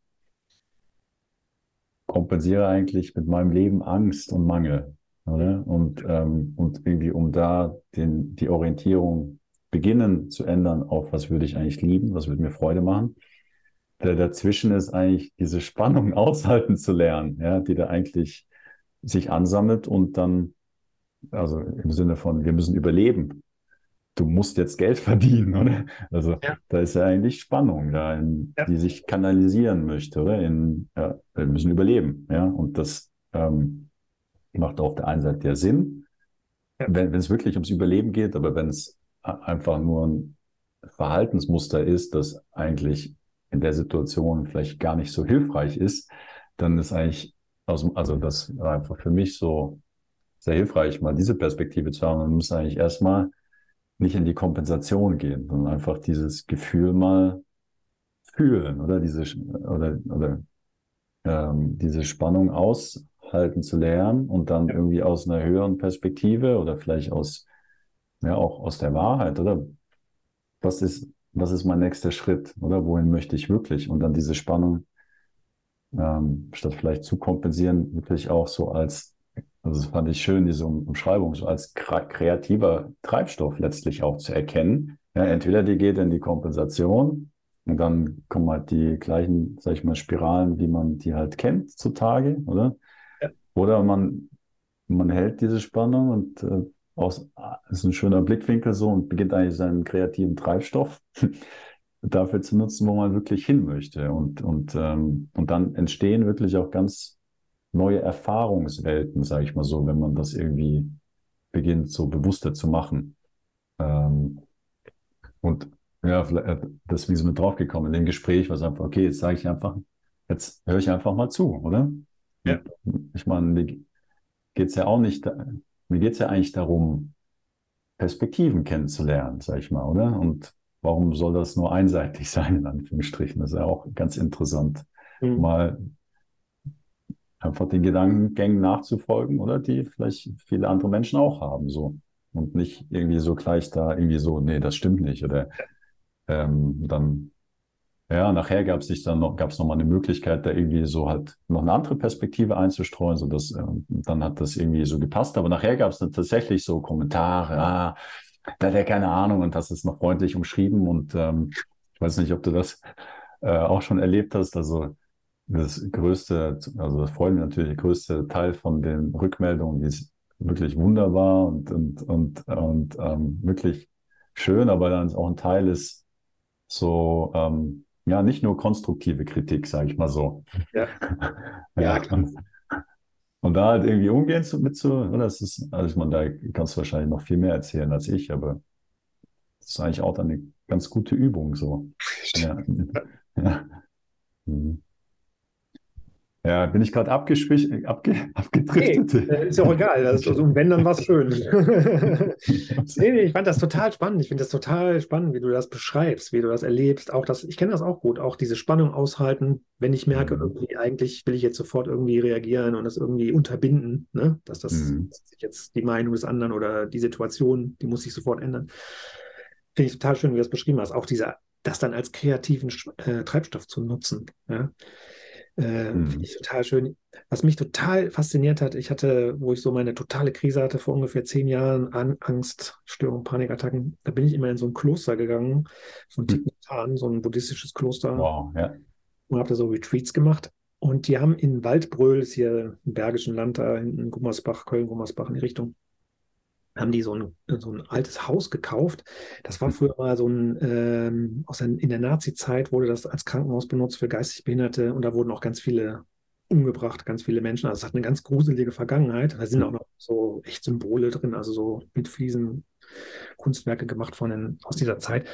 kompensiere eigentlich mit meinem Leben Angst und Mangel. Oder? Und, ähm, und irgendwie, um da den, die Orientierung beginnen zu ändern auf, was würde ich eigentlich lieben, was würde mir Freude machen, der dazwischen ist eigentlich diese Spannung aushalten zu lernen, ja, die da eigentlich sich ansammelt und dann, also im Sinne von, wir müssen überleben. Du musst jetzt Geld verdienen, oder? Also ja. da ist ja eigentlich Spannung da, in, ja. die sich kanalisieren möchte, oder? In, ja, wir müssen überleben, ja. Und das ähm, macht auf der einen Seite ja Sinn, wenn es wirklich ums Überleben geht, aber wenn es einfach nur ein Verhaltensmuster ist, das eigentlich in der Situation vielleicht gar nicht so hilfreich ist, dann ist eigentlich, also, also das war einfach für mich so sehr hilfreich, mal diese Perspektive zu haben. Man muss eigentlich erstmal nicht in die Kompensation gehen, sondern einfach dieses Gefühl mal fühlen oder diese oder oder ähm, diese Spannung aushalten zu lernen und dann irgendwie aus einer höheren Perspektive oder vielleicht aus ja auch aus der Wahrheit oder was ist was ist mein nächster Schritt oder wohin möchte ich wirklich? Und dann diese Spannung, ähm, statt vielleicht zu kompensieren, wirklich auch so als, also das fand ich schön, diese Umschreibung, so als kreativer Treibstoff letztlich auch zu erkennen. Ja, entweder die geht in die Kompensation und dann kommen halt die gleichen, sag ich mal, Spiralen, wie man die halt kennt zutage, oder? Ja. Oder man, man hält diese Spannung und äh, aus, ist ein schöner Blickwinkel so und beginnt eigentlich seinen kreativen Treibstoff dafür zu nutzen, wo man wirklich hin möchte. Und, und, ähm, und dann entstehen wirklich auch ganz neue Erfahrungswelten, sage ich mal so, wenn man das irgendwie beginnt, so bewusster zu machen. Ähm, und ja, äh, das wie so mit draufgekommen in dem Gespräch, was einfach, okay, jetzt sage ich einfach, jetzt höre ich einfach mal zu, oder? Ja. Ich meine, mir geht es ja auch nicht, mir geht es ja eigentlich darum, Perspektiven kennenzulernen, sag ich mal, oder? Und warum soll das nur einseitig sein, in Anführungsstrichen? Das ist ja auch ganz interessant, mhm. mal einfach den Gedankengängen nachzufolgen, oder die vielleicht viele andere Menschen auch haben, so. Und nicht irgendwie so gleich da irgendwie so, nee, das stimmt nicht, oder ähm, dann ja, nachher gab es sich dann noch, gab es noch mal eine Möglichkeit, da irgendwie so halt noch eine andere Perspektive einzustreuen, so dass äh, dann hat das irgendwie so gepasst. Aber nachher gab es dann tatsächlich so Kommentare, ah, da hat er keine Ahnung und das ist noch freundlich umschrieben und ähm, ich weiß nicht, ob du das äh, auch schon erlebt hast. Also das größte, also das freut mich natürlich, der größte Teil von den Rückmeldungen, die ist wirklich wunderbar und und und, und ähm, wirklich schön, aber dann auch ein Teil ist so ähm, ja, nicht nur konstruktive Kritik, sage ich mal so. Ja. ja, ja und, und, da halt irgendwie umgehen zu, mit so, das ist, also man, da kannst du wahrscheinlich noch viel mehr erzählen als ich, aber das ist eigentlich auch eine ganz gute Übung so. Ja. ja. Mhm. Ja, bin ich gerade abgeschwich, abge, abgedriftet. Nee, ist ja auch egal. Also, wenn, dann war es schön. nee, nee, ich fand das total spannend. Ich finde das total spannend, wie du das beschreibst, wie du das erlebst. Auch das, ich kenne das auch gut, auch diese Spannung aushalten, wenn ich merke, mhm. irgendwie eigentlich will ich jetzt sofort irgendwie reagieren und das irgendwie unterbinden, ne? dass das mhm. dass jetzt die Meinung des anderen oder die Situation, die muss sich sofort ändern. Finde ich total schön, wie du das beschrieben hast. Auch dieser, das dann als kreativen äh, Treibstoff zu nutzen. Ja? Äh, mhm. Finde ich total schön. Was mich total fasziniert hat, ich hatte, wo ich so meine totale Krise hatte vor ungefähr zehn Jahren, An Angst, Störung, Panikattacken, da bin ich immer in so ein Kloster gegangen von Thich Nhat so ein buddhistisches Kloster. Wow, ja. Und habe da so Retreats gemacht. Und die haben in Waldbröl, ist hier im Bergischen Land, da in Gummersbach, Köln, Gummersbach in die Richtung, haben die so ein, so ein altes Haus gekauft. Das war früher mal so ein, ähm, aus ein, in der Nazi-Zeit wurde das als Krankenhaus benutzt für geistig Behinderte und da wurden auch ganz viele umgebracht, ganz viele Menschen. Also es hat eine ganz gruselige Vergangenheit. Da sind auch noch so echt Symbole drin, also so mit Fliesen Kunstwerke gemacht von den, aus dieser Zeit.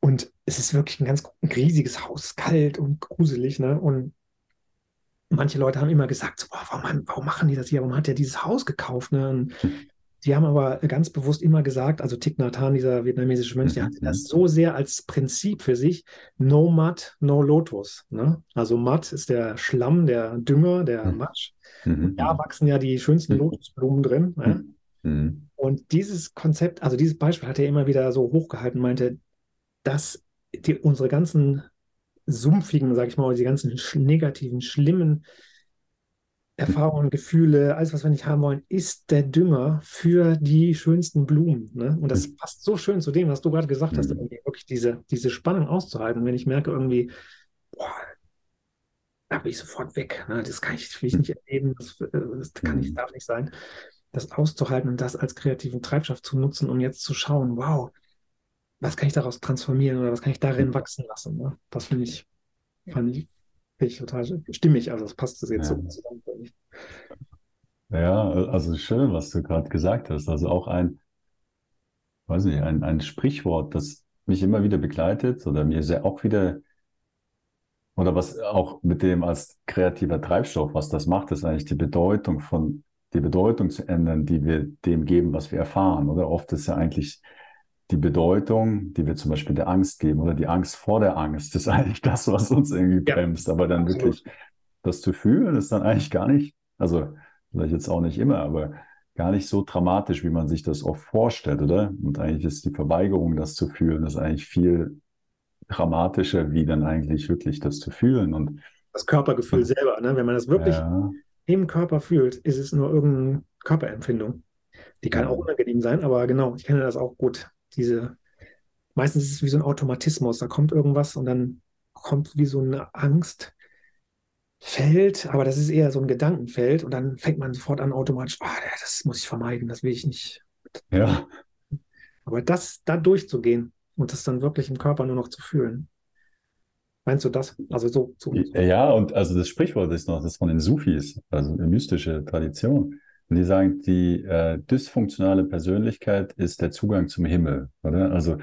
Und es ist wirklich ein ganz ein riesiges Haus, kalt und gruselig, ne? Und manche Leute haben immer gesagt, so, boah, warum, warum, machen die das hier? Warum hat der dieses Haus gekauft? Ne? Und Sie haben aber ganz bewusst immer gesagt, also Thich Nhat Hanh, dieser vietnamesische Mönch, der hatte das mhm. so sehr als Prinzip für sich, no mud, no lotus. Ne? Also Mud ist der Schlamm, der Dünger, der mhm. Matsch. Mhm. Da wachsen ja die schönsten Lotusblumen drin. Ne? Mhm. Und dieses Konzept, also dieses Beispiel hat er immer wieder so hochgehalten, meinte, dass die, unsere ganzen sumpfigen, sag ich mal, die ganzen negativen, schlimmen Erfahrungen, Gefühle, alles, was wir nicht haben wollen, ist der Dünger für die schönsten Blumen. Ne? Und das mhm. passt so schön zu dem, was du gerade gesagt hast, mhm. wirklich diese, diese Spannung auszuhalten. Wenn ich merke, irgendwie, boah, da bin ich sofort weg. Ne? Das kann ich, will ich nicht erleben, das, äh, das kann nicht, mhm. darf nicht sein. Das auszuhalten und das als kreativen Treibstoff zu nutzen, um jetzt zu schauen, wow, was kann ich daraus transformieren oder was kann ich darin wachsen lassen? Ne? Das finde ich, fand ich, Finde ich total stimmig, also das passt jetzt ja. so zusammen. Ja, also schön, was du gerade gesagt hast. Also auch ein, weiß nicht, ein, ein Sprichwort, das mich immer wieder begleitet oder mir sehr auch wieder, oder was auch mit dem als kreativer Treibstoff, was das macht, ist eigentlich die Bedeutung von, die Bedeutung zu ändern, die wir dem geben, was wir erfahren. Oder oft ist ja eigentlich die Bedeutung, die wir zum Beispiel der Angst geben oder die Angst vor der Angst, ist eigentlich das, was uns irgendwie bremst. Ja, Aber dann absolut. wirklich das zu fühlen, ist dann eigentlich gar nicht, also vielleicht jetzt auch nicht immer, aber gar nicht so dramatisch, wie man sich das oft vorstellt, oder? Und eigentlich ist die Verweigerung, das zu fühlen, ist eigentlich viel dramatischer, wie dann eigentlich wirklich das zu fühlen. Und das Körpergefühl selber, ne? wenn man das wirklich ja. im Körper fühlt, ist es nur irgendeine Körperempfindung. Die kann auch unangenehm sein, aber genau, ich kenne das auch gut diese, meistens ist es wie so ein Automatismus, da kommt irgendwas und dann kommt wie so eine Angst, Feld, aber das ist eher so ein Gedankenfeld und dann fängt man sofort an automatisch, oh, das muss ich vermeiden, das will ich nicht. Ja. Aber das da durchzugehen und das dann wirklich im Körper nur noch zu fühlen. Meinst du das? Also so, so, so. Ja, und also das Sprichwort ist noch das von den Sufis, also eine mystische Tradition. Und die sagen, die äh, dysfunktionale Persönlichkeit ist der Zugang zum Himmel, oder? Also,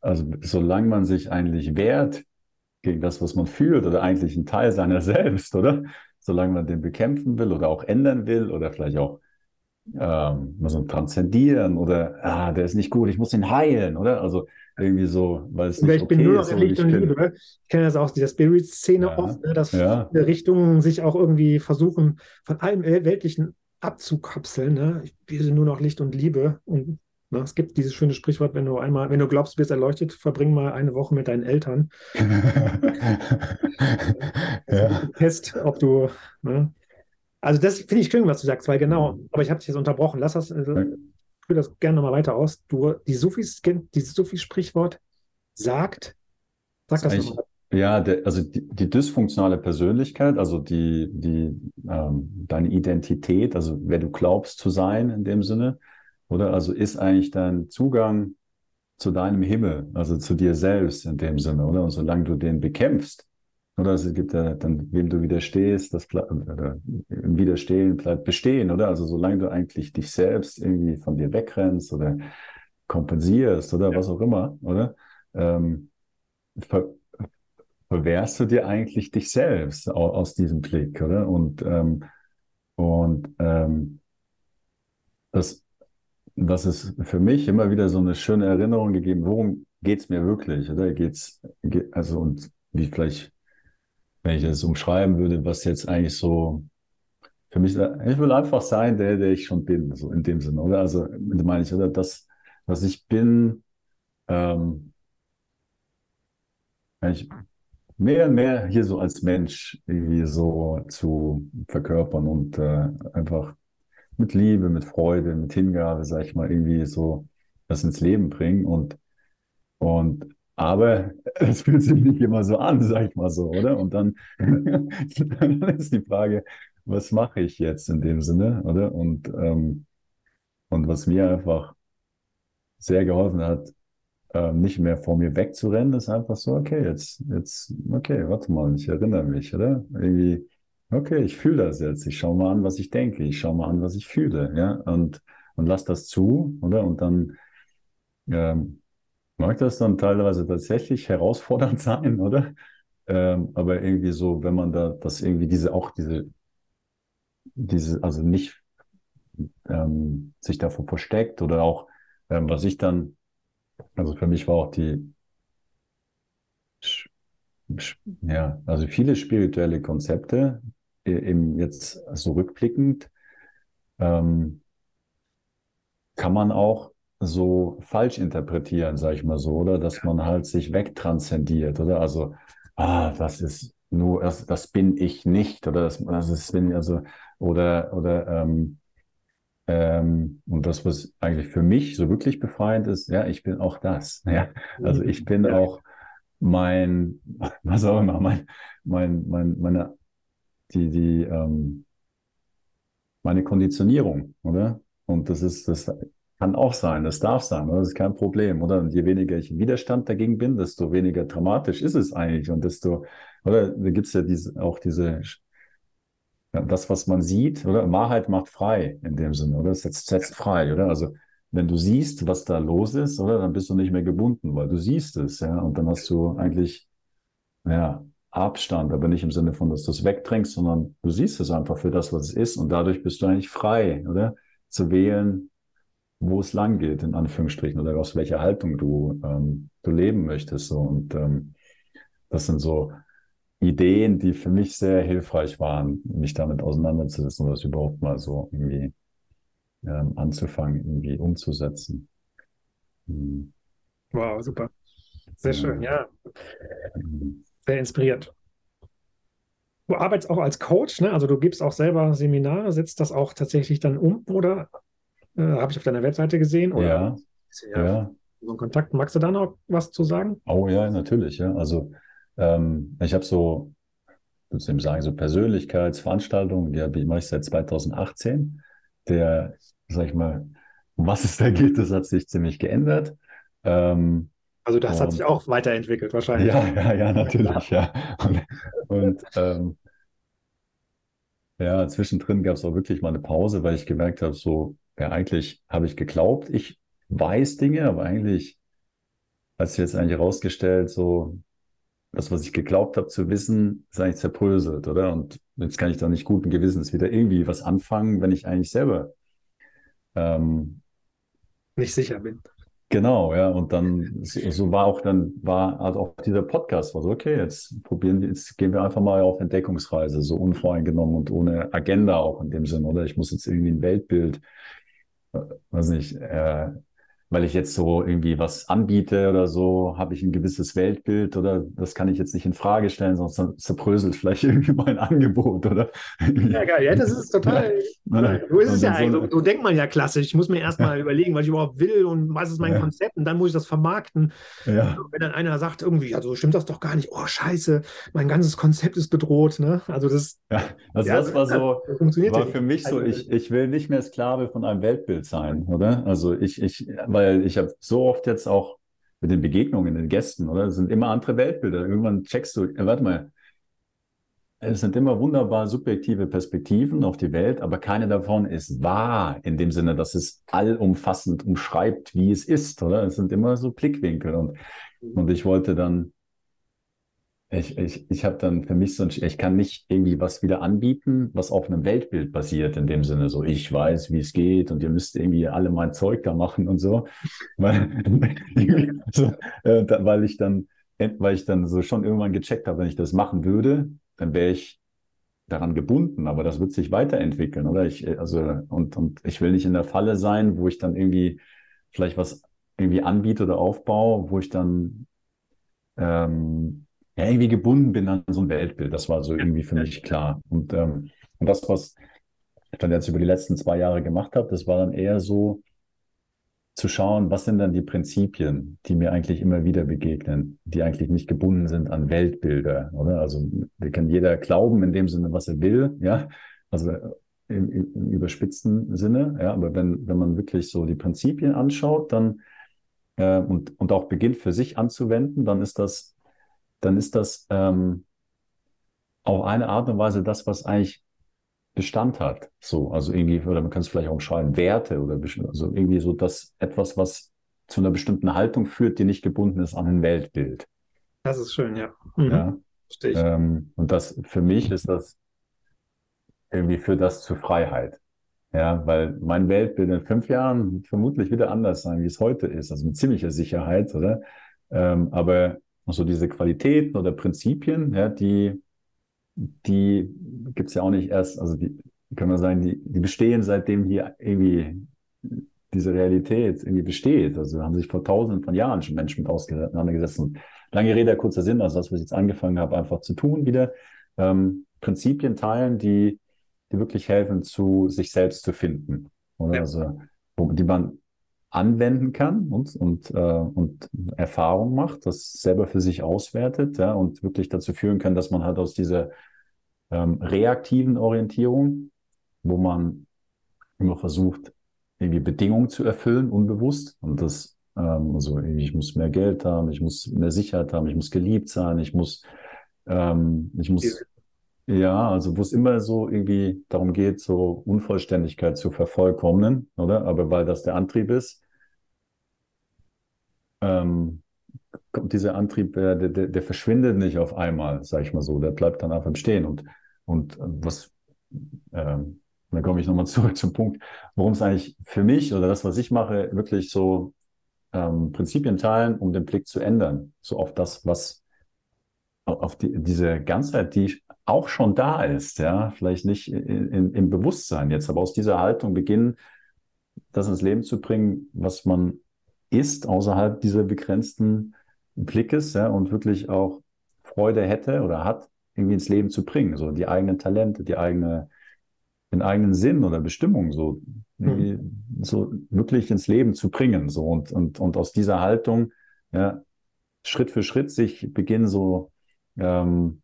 also solange man sich eigentlich wehrt gegen das, was man fühlt oder eigentlich ein Teil seiner selbst, oder? Solange man den bekämpfen will oder auch ändern will oder vielleicht auch ähm, so transzendieren oder ah, der ist nicht gut, ich muss ihn heilen, oder? Also irgendwie so, weil es nicht ich okay bin nur noch in Licht und Liebe. Ich kenne das aus dieser Spirit-Szene ja, oft, ne, dass ja. Richtungen sich auch irgendwie versuchen, von allem Weltlichen abzukapseln. Ne? Ich bin nur noch Licht und Liebe. Und ne, es gibt dieses schöne Sprichwort, wenn du einmal, wenn du glaubst, du bist erleuchtet, verbring mal eine Woche mit deinen Eltern. ja. Test, ob du. Ne? Also das finde ich schön, was du sagst, weil genau, aber ich habe dich jetzt unterbrochen. Lass das, äh, führe das gerne nochmal weiter aus. Du, die Sufis, dieses Sufi-Sprichwort sagt, sag das, das nochmal. Ja, der, also die, die, dysfunktionale Persönlichkeit, also die, die, ähm, deine Identität, also wer du glaubst zu sein in dem Sinne, oder? Also ist eigentlich dein Zugang zu deinem Himmel, also zu dir selbst in dem Sinne, oder? Und solange du den bekämpfst, oder also es gibt ja dann, wem du widerstehst, das oder im Widerstehen bleibt bestehen, oder? Also solange du eigentlich dich selbst irgendwie von dir wegrennst oder kompensierst oder ja. was auch immer, oder? Ähm, ver verwehrst du dir eigentlich dich selbst aus, diesem Blick, oder? Und, ähm, und ähm, das, das ist für mich immer wieder so eine schöne Erinnerung gegeben, worum geht es mir wirklich, oder? Geht's, geht, also und wie vielleicht wenn ich das umschreiben würde, was jetzt eigentlich so für mich, ich will einfach sein, der, der ich schon bin, so in dem Sinne, oder? Also, meine ich, oder? Das, was ich bin, ähm, ich mehr und mehr hier so als Mensch irgendwie so zu verkörpern und äh, einfach mit Liebe, mit Freude, mit Hingabe, sag ich mal, irgendwie so das ins Leben bringen und, und aber es fühlt sich nicht immer so an, sag ich mal so, oder? Und dann, dann ist die Frage, was mache ich jetzt in dem Sinne, oder? Und, ähm, und was mir einfach sehr geholfen hat, äh, nicht mehr vor mir wegzurennen, ist einfach so, okay, jetzt, jetzt, okay, warte mal, ich erinnere mich, oder? Irgendwie, okay, ich fühle das jetzt, ich schaue mal an, was ich denke, ich schaue mal an, was ich fühle, ja, und, und lass das zu, oder? Und dann, ähm, mag das dann teilweise tatsächlich herausfordernd sein, oder? Ähm, aber irgendwie so, wenn man da das irgendwie diese auch diese, diese, also nicht ähm, sich davor versteckt oder auch, ähm, was ich dann, also für mich war auch die, ja, also viele spirituelle Konzepte, eben jetzt so rückblickend, ähm, kann man auch so falsch interpretieren, sage ich mal so, oder? Dass man halt sich wegtranszendiert, oder? Also, ah, das ist nur, das, das bin ich nicht, oder das, das ist, bin, also, oder, oder, ähm, ähm, und das, was eigentlich für mich so wirklich befreiend ist, ja, ich bin auch das. Ja, also ich bin ja. auch mein, was auch immer, mein, mein, mein, meine, die, die, ähm, meine Konditionierung, oder? Und das ist, das kann auch sein, das darf sein, das ist kein Problem, oder? Und je weniger ich im Widerstand dagegen bin, desto weniger dramatisch ist es eigentlich und desto, oder? Da gibt es ja diese, auch diese, ja, das, was man sieht, oder? Wahrheit macht frei in dem Sinne, oder? Es setzt, setzt frei, oder? Also, wenn du siehst, was da los ist, oder? Dann bist du nicht mehr gebunden, weil du siehst es, ja? Und dann hast du eigentlich, ja, Abstand, aber nicht im Sinne von, dass du es wegdrängst, sondern du siehst es einfach für das, was es ist und dadurch bist du eigentlich frei, oder? Zu wählen, wo es lang geht, in Anführungsstrichen, oder aus welcher Haltung du, ähm, du leben möchtest. So. Und ähm, das sind so Ideen, die für mich sehr hilfreich waren, mich damit auseinanderzusetzen oder das überhaupt mal so irgendwie ähm, anzufangen, irgendwie umzusetzen. Mhm. Wow, super. Sehr ja. schön, ja. Sehr inspiriert. Du arbeitest auch als Coach, ne? Also du gibst auch selber Seminare, setzt das auch tatsächlich dann um oder äh, Habe ich auf deiner Webseite gesehen. Oder ja. ja. So ein Kontakt. Magst du da noch was zu sagen? Oh ja, natürlich. Ja. Also ähm, ich habe so, ich würde sagen, so Persönlichkeitsveranstaltungen, die, die mache ich seit 2018. Der, sag ich mal, um was es da geht, das hat sich ziemlich geändert. Ähm, also das und, hat sich auch weiterentwickelt wahrscheinlich. Ja, ja, ja, natürlich, ja. Und, und ähm, ja, zwischendrin gab es auch wirklich mal eine Pause, weil ich gemerkt habe, so, ja, eigentlich habe ich geglaubt, ich weiß Dinge, aber eigentlich hat sich jetzt eigentlich herausgestellt, so, das, was ich geglaubt habe zu wissen, ist eigentlich zerbröselt, oder? Und jetzt kann ich da nicht guten Gewissens wieder irgendwie was anfangen, wenn ich eigentlich selber ähm, nicht sicher bin. Genau, ja. Und dann, so, war auch dann, war halt auch dieser Podcast, war so, okay, jetzt probieren wir, jetzt gehen wir einfach mal auf Entdeckungsreise, so unvoreingenommen und ohne Agenda auch in dem Sinn, oder? Ich muss jetzt irgendwie ein Weltbild, äh, weiß nicht, äh, weil ich jetzt so irgendwie was anbiete oder so, habe ich ein gewisses Weltbild oder das kann ich jetzt nicht in Frage stellen, sonst zerbröselt vielleicht irgendwie mein Angebot oder. Ja, geil, ja, das ist total. Ja. So ist es ja eigentlich. So, so, denkt man ja klassisch. Ich muss mir erstmal ja. überlegen, was ich überhaupt will und was ist mein ja. Konzept und dann muss ich das vermarkten. Ja. Wenn dann einer sagt, irgendwie, also stimmt das doch gar nicht, oh Scheiße, mein ganzes Konzept ist bedroht. Ne? Also das. Ja, also das war so, das war für mich so, ich, ich will nicht mehr Sklave von einem Weltbild sein, oder? Also ich, ich, weil weil ich habe so oft jetzt auch mit den Begegnungen, den Gästen, oder? Es sind immer andere Weltbilder. Irgendwann checkst du, äh, warte mal, es sind immer wunderbar subjektive Perspektiven auf die Welt, aber keine davon ist wahr in dem Sinne, dass es allumfassend umschreibt, wie es ist, oder? Es sind immer so Blickwinkel und, und ich wollte dann ich, ich, ich habe dann für mich so ein, ich kann nicht irgendwie was wieder anbieten, was auf einem Weltbild basiert, in dem Sinne, so ich weiß, wie es geht und ihr müsst irgendwie alle mein Zeug da machen und so. Weil, so, äh, weil ich dann, weil ich dann so schon irgendwann gecheckt habe, wenn ich das machen würde, dann wäre ich daran gebunden, aber das wird sich weiterentwickeln, oder? Ich, also, und, und ich will nicht in der Falle sein, wo ich dann irgendwie vielleicht was irgendwie anbiete oder aufbaue, wo ich dann ähm, ja, irgendwie gebunden bin an so ein Weltbild. Das war so irgendwie für mich klar. Und, ähm, und das, was ich dann jetzt über die letzten zwei Jahre gemacht habe, das war dann eher so zu schauen, was sind dann die Prinzipien, die mir eigentlich immer wieder begegnen, die eigentlich nicht gebunden sind an Weltbilder, oder? Also wir können jeder glauben in dem Sinne, was er will, ja, also im, im überspitzten Sinne, ja, aber wenn, wenn man wirklich so die Prinzipien anschaut, dann äh, und, und auch beginnt für sich anzuwenden, dann ist das dann ist das ähm, auf eine Art und Weise das, was eigentlich Bestand hat. So, also irgendwie, oder man kann es vielleicht auch schreiben, Werte oder also irgendwie so das etwas, was zu einer bestimmten Haltung führt, die nicht gebunden ist an ein Weltbild. Das ist schön, ja. Mhm. ja. Verstehe ich. Ähm, und das für mich ist das irgendwie für das zur Freiheit. Ja, weil mein Weltbild in fünf Jahren vermutlich wieder anders sein, wie es heute ist, also mit ziemlicher Sicherheit, oder? Ähm, aber also diese Qualitäten oder Prinzipien, ja, die, die gibt es ja auch nicht erst, also die können wir sagen, die, die bestehen seitdem hier irgendwie diese Realität irgendwie besteht. Also haben sich vor tausenden von Jahren schon Menschen mit auseinandergesetzt. Und lange Rede, kurzer Sinn, also das, was ich jetzt angefangen habe, einfach zu tun, wieder ähm, Prinzipien teilen, die, die wirklich helfen, zu sich selbst zu finden. Oder? Ja. Also, die man anwenden kann und, und, äh, und Erfahrung macht, das selber für sich auswertet ja, und wirklich dazu führen kann, dass man halt aus dieser ähm, reaktiven Orientierung, wo man immer versucht, irgendwie Bedingungen zu erfüllen, unbewusst. Und das, ähm, also ich muss mehr Geld haben, ich muss mehr Sicherheit haben, ich muss geliebt sein, ich muss, ähm, ich muss, ja, also wo es immer so irgendwie darum geht, so Unvollständigkeit zu vervollkommnen, oder? Aber weil das der Antrieb ist, ähm, dieser Antrieb, der, der, der, verschwindet nicht auf einmal, sage ich mal so, der bleibt dann einfach stehen. Und, und was, ähm, dann komme ich nochmal zurück zum Punkt, worum es eigentlich für mich oder das, was ich mache, wirklich so ähm, Prinzipien teilen, um den Blick zu ändern, so auf das, was auf die, diese Ganzheit, die auch schon da ist, ja, vielleicht nicht in, in, im Bewusstsein jetzt, aber aus dieser Haltung beginnen, das ins Leben zu bringen, was man ist außerhalb dieser begrenzten Blickes ja, und wirklich auch Freude hätte oder hat, irgendwie ins Leben zu bringen. So die eigenen Talente, die eigene, den eigenen Sinn oder Bestimmung so, mhm. so wirklich ins Leben zu bringen. So und, und, und aus dieser Haltung ja, Schritt für Schritt sich beginnen so ähm,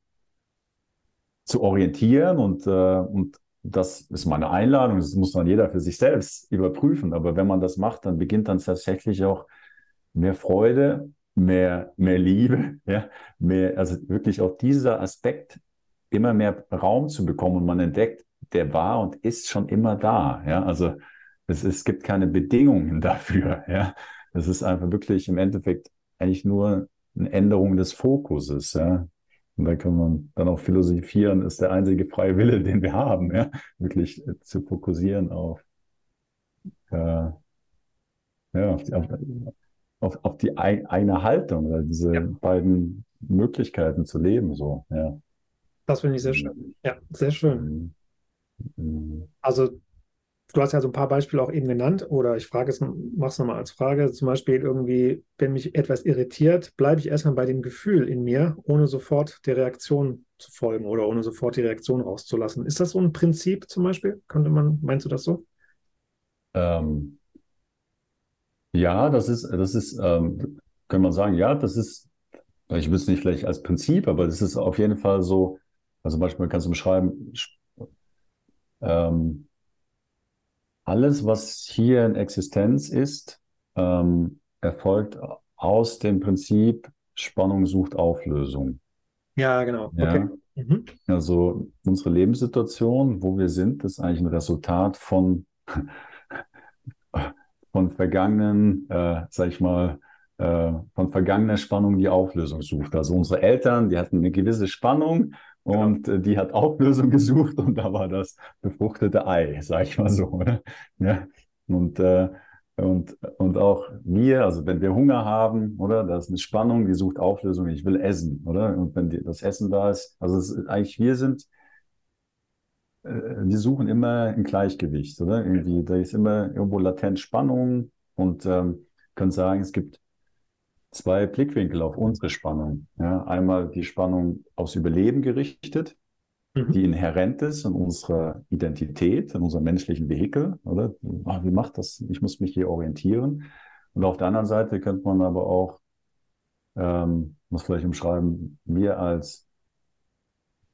zu orientieren und, äh, und das ist meine Einladung, das muss dann jeder für sich selbst überprüfen. Aber wenn man das macht, dann beginnt dann tatsächlich auch mehr Freude, mehr, mehr Liebe, ja, mehr, also wirklich auch dieser Aspekt immer mehr Raum zu bekommen und man entdeckt, der war und ist schon immer da, ja, also es, es gibt keine Bedingungen dafür, ja, es ist einfach wirklich im Endeffekt eigentlich nur eine Änderung des Fokuses. Ja? Und da kann man dann auch philosophieren, ist der einzige freie Wille, den wir haben, ja? wirklich zu fokussieren auf, äh, ja, auf, die, auf, auf, auf die eine Haltung, oder diese ja. beiden Möglichkeiten zu leben. So, ja. Das finde ich sehr schön. Ja, sehr schön. Mhm. mhm. Also du hast ja so ein paar Beispiele auch eben genannt, oder ich frage es, mach's nochmal als Frage. Zum Beispiel irgendwie, wenn mich etwas irritiert, bleibe ich erstmal bei dem Gefühl in mir, ohne sofort der Reaktion zu folgen oder ohne sofort die Reaktion rauszulassen. Ist das so ein Prinzip zum Beispiel? Könnte man, meinst du das so? Ähm, ja, das ist, das ist, ähm, kann man sagen, ja, das ist, ich würde nicht vielleicht als Prinzip, aber das ist auf jeden Fall so, also manchmal kannst du beschreiben, ähm, alles, was hier in Existenz ist, ähm, erfolgt aus dem Prinzip Spannung sucht Auflösung. Ja, genau. Ja? Okay. Mhm. Also unsere Lebenssituation, wo wir sind, ist eigentlich ein Resultat von, von vergangenen, äh, sag ich mal, äh, von vergangener Spannung die Auflösung sucht. Also unsere Eltern, die hatten eine gewisse Spannung Genau. Und äh, die hat Auflösung gesucht und da war das befruchtete Ei, sag ich mal so. Oder? Ja. Und, äh, und, und auch wir, also wenn wir Hunger haben, oder, da ist eine Spannung, die sucht Auflösung, ich will essen, oder? Und wenn die, das Essen da ist, also ist, eigentlich wir sind, äh, wir suchen immer ein Gleichgewicht, oder? Irgendwie, da ist immer irgendwo latent Spannung und ähm, können sagen, es gibt zwei Blickwinkel auf unsere Spannung. Ja, einmal die Spannung aufs Überleben gerichtet, mhm. die inhärent ist in unserer Identität, in unserem menschlichen Vehikel, oder? Ach, wie macht das? Ich muss mich hier orientieren. Und auf der anderen Seite könnte man aber auch, ähm, muss vielleicht umschreiben, wir als,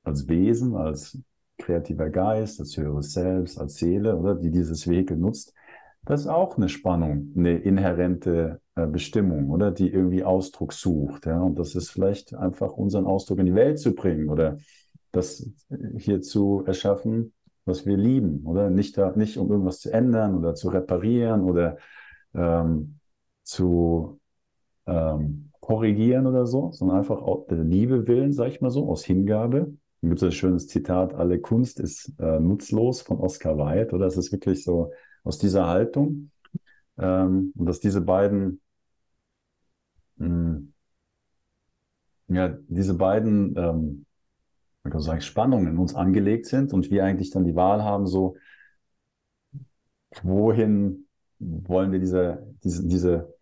als Wesen, als kreativer Geist, als höheres Selbst, als Seele, oder, die dieses Vehikel nutzt, das ist auch eine Spannung, eine inhärente Bestimmung, oder die irgendwie Ausdruck sucht. Ja? Und das ist vielleicht einfach unseren Ausdruck in die Welt zu bringen oder das hier zu erschaffen, was wir lieben, oder nicht da, nicht um irgendwas zu ändern oder zu reparieren oder ähm, zu ähm, korrigieren oder so, sondern einfach aus der Liebe willen, sag ich mal so, aus Hingabe. Da gibt es ein schönes Zitat, alle Kunst ist äh, nutzlos von Oscar Wilde, oder? Es ist wirklich so, aus dieser Haltung. Ähm, und dass diese beiden, ja, diese beiden, ähm, man kann sagen, Spannungen in uns angelegt sind und wir eigentlich dann die Wahl haben, so, wohin wollen wir diese, diese, diese,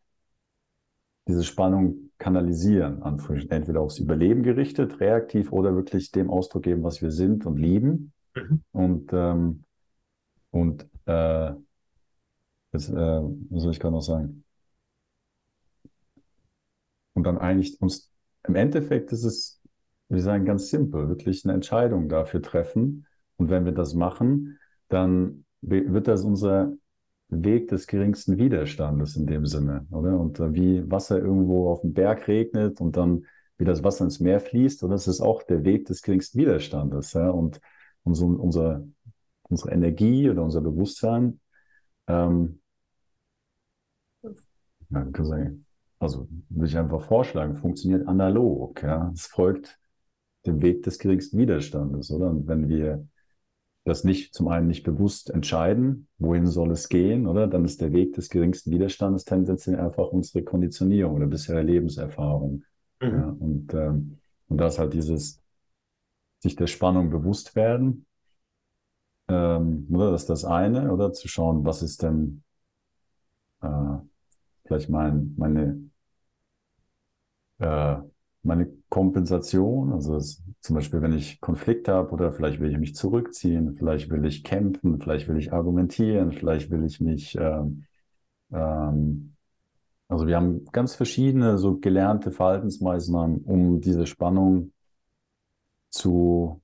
diese Spannung kanalisieren, entweder aufs Überleben gerichtet, reaktiv oder wirklich dem Ausdruck geben, was wir sind und lieben. Mhm. Und, ähm, und äh, Jetzt, äh, was soll ich gerade noch sagen? Dann eigentlich uns, im Endeffekt ist es, wir sagen ganz simpel, wirklich eine Entscheidung dafür treffen. Und wenn wir das machen, dann wird das unser Weg des geringsten Widerstandes in dem Sinne, oder? Und äh, wie Wasser irgendwo auf dem Berg regnet und dann wie das Wasser ins Meer fließt, oder? Das ist auch der Weg des geringsten Widerstandes, ja? Und unser, unser, unsere Energie oder unser Bewusstsein ähm, ja, kann sagen, also würde ich einfach vorschlagen, funktioniert analog. Ja? Es folgt dem Weg des geringsten Widerstandes, oder? Und wenn wir das nicht zum einen nicht bewusst entscheiden, wohin soll es gehen, oder? Dann ist der Weg des geringsten Widerstandes tendenziell einfach unsere Konditionierung oder bisher Lebenserfahrung. Mhm. Ja? Und, ähm, und das halt dieses sich der Spannung bewusst werden, ähm, oder? Das ist das eine, oder? Zu schauen, was ist denn äh, vielleicht mein, meine, äh, meine Kompensation. Also es, zum Beispiel, wenn ich Konflikt habe oder vielleicht will ich mich zurückziehen, vielleicht will ich kämpfen, vielleicht will ich argumentieren, vielleicht will ich mich, ähm, ähm, also wir haben ganz verschiedene so gelernte Verhaltensmaßnahmen, um diese Spannung zu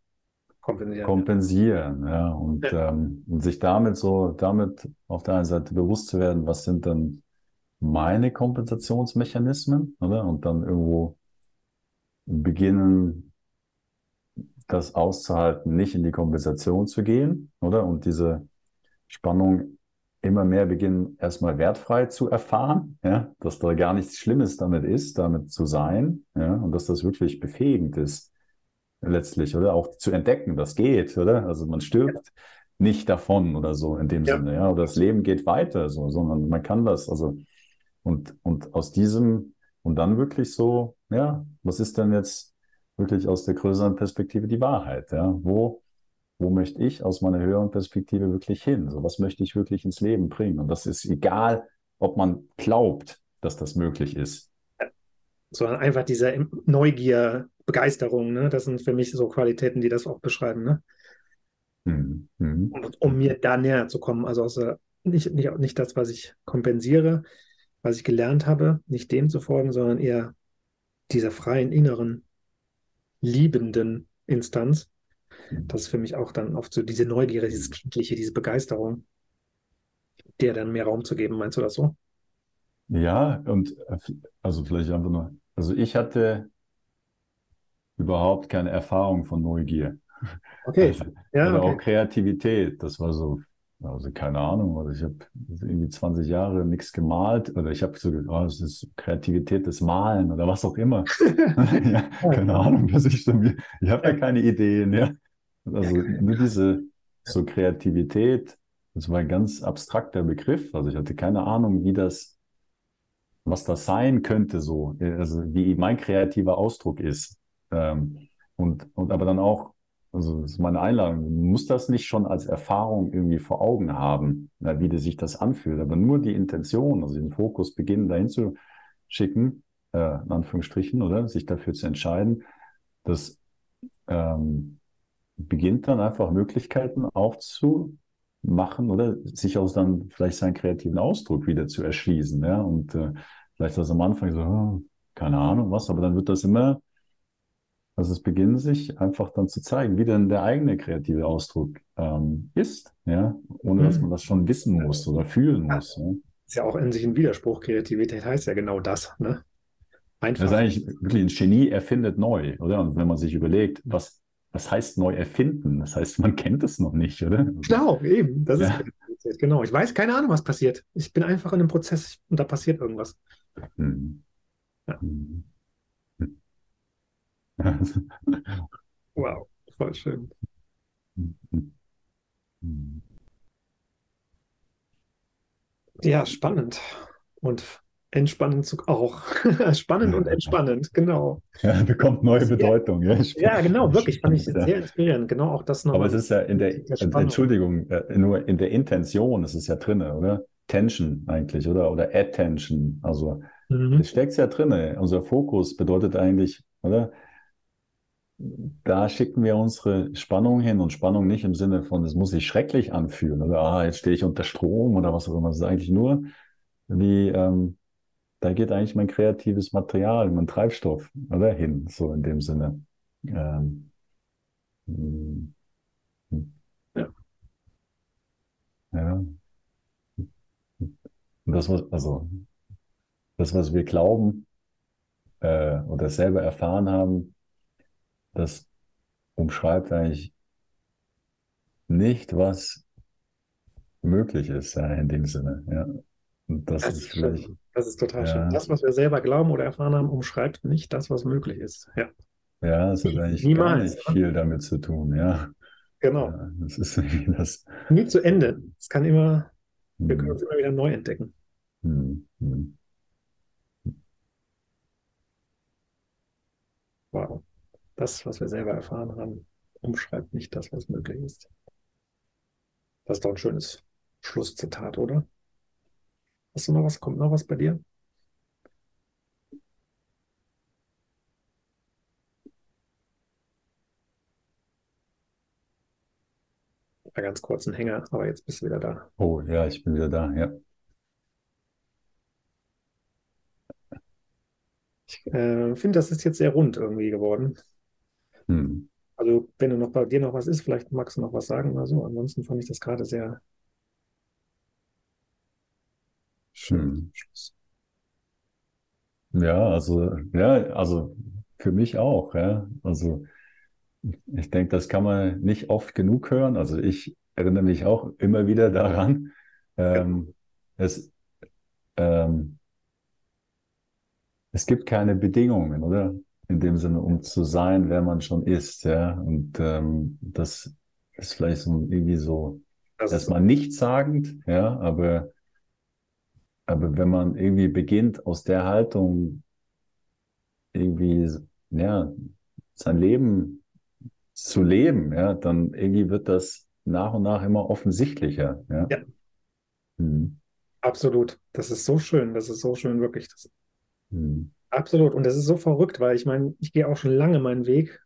kompensieren, kompensieren ja. ja. Und, ja. Ähm, und sich damit so, damit auf der einen Seite bewusst zu werden, was sind dann meine Kompensationsmechanismen, oder? Und dann irgendwo beginnen, das auszuhalten, nicht in die Kompensation zu gehen, oder? Und diese Spannung immer mehr beginnen, erstmal wertfrei zu erfahren, ja, dass da gar nichts Schlimmes damit ist, damit zu sein, ja, und dass das wirklich befähigend ist, letztlich, oder? Auch zu entdecken, das geht, oder? Also man stirbt nicht davon oder so in dem ja. Sinne, ja, oder das Leben geht weiter, so, sondern man kann das, also, und, und aus diesem, und dann wirklich so, ja, was ist denn jetzt wirklich aus der größeren Perspektive die Wahrheit, ja? Wo, wo möchte ich aus meiner höheren Perspektive wirklich hin? So, was möchte ich wirklich ins Leben bringen? Und das ist egal, ob man glaubt, dass das möglich ist. Sondern einfach diese Neugier, Begeisterung, ne? das sind für mich so Qualitäten, die das auch beschreiben. Ne? Mhm. mhm. Um, um, mir da näher zu kommen. Also aus nicht, nicht, nicht das, was ich kompensiere, was ich gelernt habe, nicht dem zu folgen, sondern eher dieser freien, inneren, liebenden Instanz, das ist für mich auch dann oft so diese Neugier, dieses Kindliche, diese Begeisterung, der dann mehr Raum zu geben. Meinst du das so? Ja, und äh, also vielleicht einfach nur, also ich hatte überhaupt keine Erfahrung von Neugier. Okay. Also, ja, oder okay. auch Kreativität. Das war so, also keine Ahnung, also ich habe irgendwie 20 Jahre nichts gemalt oder ich habe so gedacht, oh, das ist Kreativität des Malen oder was auch immer. ja, keine Ahnung, was ich schon, ich habe ja keine Ideen, ja. Also nur diese so Kreativität, das war ein ganz abstrakter Begriff. Also ich hatte keine Ahnung, wie das, was das sein könnte, so, also wie mein kreativer Ausdruck ist. Ähm, und, und aber dann auch, also das ist meine Einladung, du musst das nicht schon als Erfahrung irgendwie vor Augen haben, wie sich das anfühlt, aber nur die Intention, also den Fokus beginnen, dahin zu schicken, äh, in Anführungsstrichen, oder sich dafür zu entscheiden, dass ähm, beginnt dann einfach Möglichkeiten aufzumachen oder sich aus dann vielleicht seinen kreativen Ausdruck wieder zu erschließen. Ja? Und äh, vielleicht das am Anfang so, oh, keine Ahnung was, aber dann wird das immer, also es beginnt sich einfach dann zu zeigen, wie denn der eigene kreative Ausdruck ähm, ist, ja, ohne mhm. dass man das schon wissen muss oder fühlen muss. Ja. Ist ja auch in sich ein Widerspruch. Kreativität heißt ja genau das, ne? Einfach. Das ist eigentlich wirklich ein Genie erfindet neu, oder? Und wenn man sich überlegt, was was heißt neu erfinden? Das heißt, man kennt es noch nicht, oder? Genau, eben. Das ja. ist genau. Ich weiß keine Ahnung, was passiert. Ich bin einfach in einem Prozess und da passiert irgendwas. Hm. Ja. Hm. Wow, voll schön. Ja, spannend. Und Entspannend auch. Spannend und entspannend, genau. Ja, bekommt neue Bedeutung. Ja, ja genau, wirklich. Fand ich sehr inspirierend. Genau auch das noch. Aber es ist ja in der, der Entschuldigung, äh, nur in der Intention ist es ja drin, oder? Tension eigentlich, oder? Oder Attention. Also, mhm. das steckt ja drin. Unser Fokus bedeutet eigentlich, oder? Da schicken wir unsere Spannung hin und Spannung nicht im Sinne von, es muss sich schrecklich anfühlen, oder? Ah, jetzt stehe ich unter Strom oder was auch immer. Es ist eigentlich nur wie, ähm, da geht eigentlich mein kreatives Material, mein Treibstoff, oder hin, so in dem Sinne. Ähm, hm. ja. ja. Und das, was, also, das, was wir glauben äh, oder selber erfahren haben, das umschreibt eigentlich nicht, was möglich ist, ja, in dem Sinne. Ja. Und das, das ist vielleicht. Schön. Das ist total ja. schön. Das, was wir selber glauben oder erfahren haben, umschreibt nicht das, was möglich ist. Ja, ja es hat eigentlich Niemals, nicht viel damit zu tun, ja. Genau. Ja, das ist das. Nie zu Ende. Es kann immer, hm. wir können uns immer wieder neu entdecken. Hm. Hm. Wow. Das, was wir selber erfahren haben, umschreibt nicht das, was möglich ist. Das ist doch ein schönes Schlusszitat, oder? Hast du noch was? Kommt noch was bei dir? War ganz kurz ein Hänger, aber jetzt bist du wieder da. Oh ja, ich bin wieder da, ja. Ich äh, finde, das ist jetzt sehr rund irgendwie geworden. Hm. Also, wenn du noch bei dir noch was ist, vielleicht magst du noch was sagen oder so. Ansonsten fand ich das gerade sehr Schön. Ja, also, ja, also für mich auch, ja. Also ich denke, das kann man nicht oft genug hören. Also ich erinnere mich auch immer wieder daran, ähm, es, ähm, es gibt keine Bedingungen, oder? In dem Sinne, um zu sein, wer man schon ist, ja. Und ähm, das ist vielleicht so irgendwie so erstmal nichtssagend, ja, aber, aber wenn man irgendwie beginnt, aus der Haltung irgendwie, ja, sein Leben zu leben, ja, dann irgendwie wird das nach und nach immer offensichtlicher, ja. ja. Mhm. Absolut. Das ist so schön. Das ist so schön, wirklich. Das, mhm. Absolut. Und das ist so verrückt, weil ich meine, ich gehe auch schon lange meinen Weg.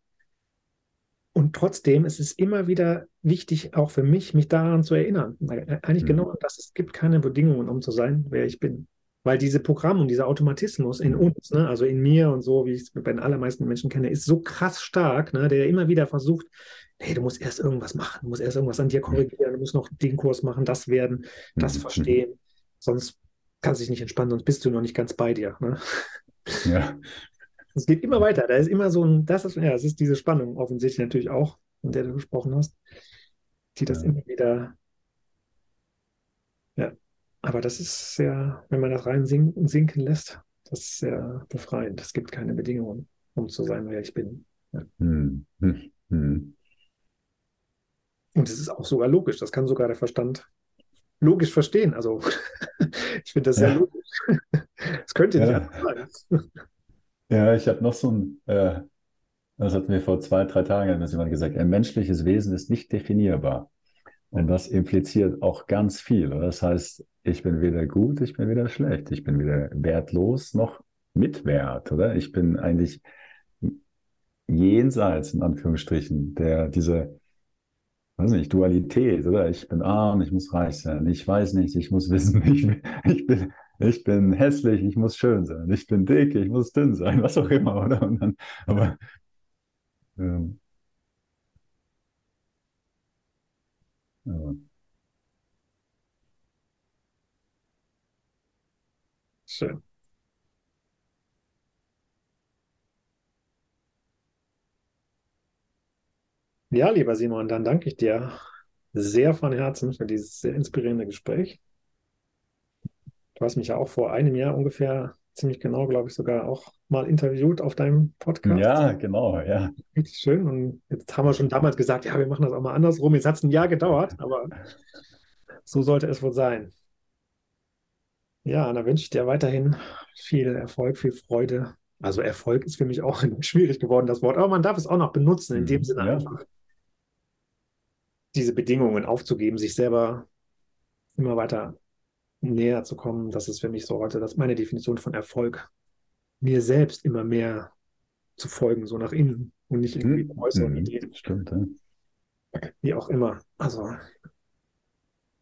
Und trotzdem ist es immer wieder wichtig, auch für mich, mich daran zu erinnern. Eigentlich mhm. genau das. Es gibt keine Bedingungen, um zu sein, wer ich bin. Weil diese Programm und dieser Automatismus in uns, ne, also in mir und so, wie ich es bei den allermeisten Menschen kenne, ist so krass stark, ne, der immer wieder versucht, hey, du musst erst irgendwas machen, du musst erst irgendwas an dir korrigieren, du musst noch den Kurs machen, das werden, das mhm. verstehen. Sonst kannst du dich nicht entspannen, sonst bist du noch nicht ganz bei dir. Ne? Ja. Es geht immer weiter. Da ist immer so ein, das ist, ja, es ist diese Spannung offensichtlich natürlich auch, von der du gesprochen hast, die das ja. immer wieder ja, aber das ist sehr, wenn man das rein sinken, sinken lässt, das ist sehr befreiend. Es gibt keine Bedingungen, um zu sein, wer ich bin. Ja. Hm. Hm. hm. Und es ist auch sogar logisch. Das kann sogar der Verstand logisch verstehen. Also ich finde das sehr ja. logisch. Es könnte nicht ja. sein. Ja, ich habe noch so ein, äh, das hat mir vor zwei, drei Tagen hat jemand gesagt, ein menschliches Wesen ist nicht definierbar. Und das impliziert auch ganz viel. Das heißt, ich bin weder gut, ich bin weder schlecht, ich bin weder wertlos noch mit Wert, oder? Ich bin eigentlich jenseits, in Anführungsstrichen, der, diese, weiß nicht, Dualität, oder? Ich bin arm, ich muss reich sein, ich weiß nicht, ich muss wissen, ich, ich bin, ich bin hässlich, ich muss schön sein, ich bin dick, ich muss dünn sein, was auch immer, oder? Und dann, aber, ähm, ja. Schön. Ja, lieber Simon, dann danke ich dir sehr von Herzen für dieses sehr inspirierende Gespräch. Du hast mich ja auch vor einem Jahr ungefähr, ziemlich genau, glaube ich, sogar auch mal interviewt auf deinem Podcast. Ja, genau, ja. Richtig schön. Und jetzt haben wir schon damals gesagt, ja, wir machen das auch mal andersrum. Jetzt hat es ein Jahr gedauert, aber so sollte es wohl sein. Ja, dann wünsche ich dir weiterhin viel Erfolg, viel Freude. Also Erfolg ist für mich auch schwierig geworden, das Wort, aber man darf es auch noch benutzen, in dem mhm, Sinne ja. einfach diese Bedingungen aufzugeben, sich selber immer weiter näher zu kommen. Das ist für mich so heute, das ist meine Definition von Erfolg. Mir selbst immer mehr zu folgen, so nach innen und nicht irgendwie mhm. äußeren mhm. Ideen. Stimmt, ja. Wie auch immer. Also,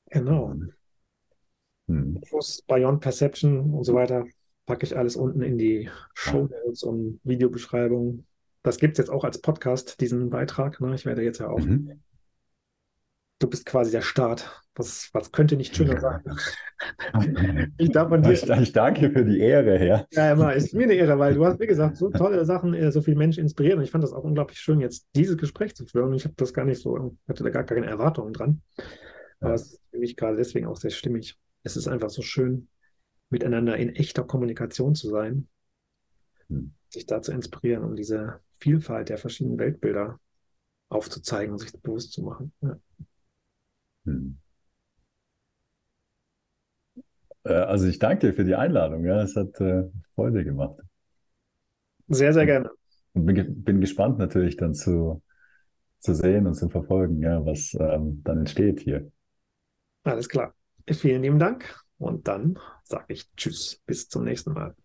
genau. Mhm. Hm. Beyond Perception und so weiter packe ich alles unten in die Show Notes und Videobeschreibung. Das gibt es jetzt auch als Podcast, diesen Beitrag. Ne? Ich werde jetzt ja auch. Mhm. Du bist quasi der Start. Was, was könnte nicht schöner sein? ich, dir, ich, ich, danke für die Ehre, Herr. Ja, immer. Ist mir eine Ehre, weil du hast, wie gesagt, so tolle Sachen, äh, so viele Menschen inspiriert. Und ich fand das auch unglaublich schön, jetzt dieses Gespräch zu führen. Und ich habe das gar nicht so, hatte da gar keine Erwartungen dran. Aber es ist für mich gerade deswegen auch sehr stimmig es ist einfach so schön, miteinander in echter Kommunikation zu sein, hm. sich da zu inspirieren, um diese Vielfalt der verschiedenen Weltbilder aufzuzeigen und sich bewusst zu machen. Ja. Hm. Äh, also ich danke dir für die Einladung. Ja, es hat äh, Freude gemacht. Sehr, sehr gerne. Und bin, bin gespannt natürlich dann zu, zu sehen und zu verfolgen, ja, was ähm, dann entsteht hier. Alles klar. Vielen lieben Dank und dann sage ich Tschüss, bis zum nächsten Mal.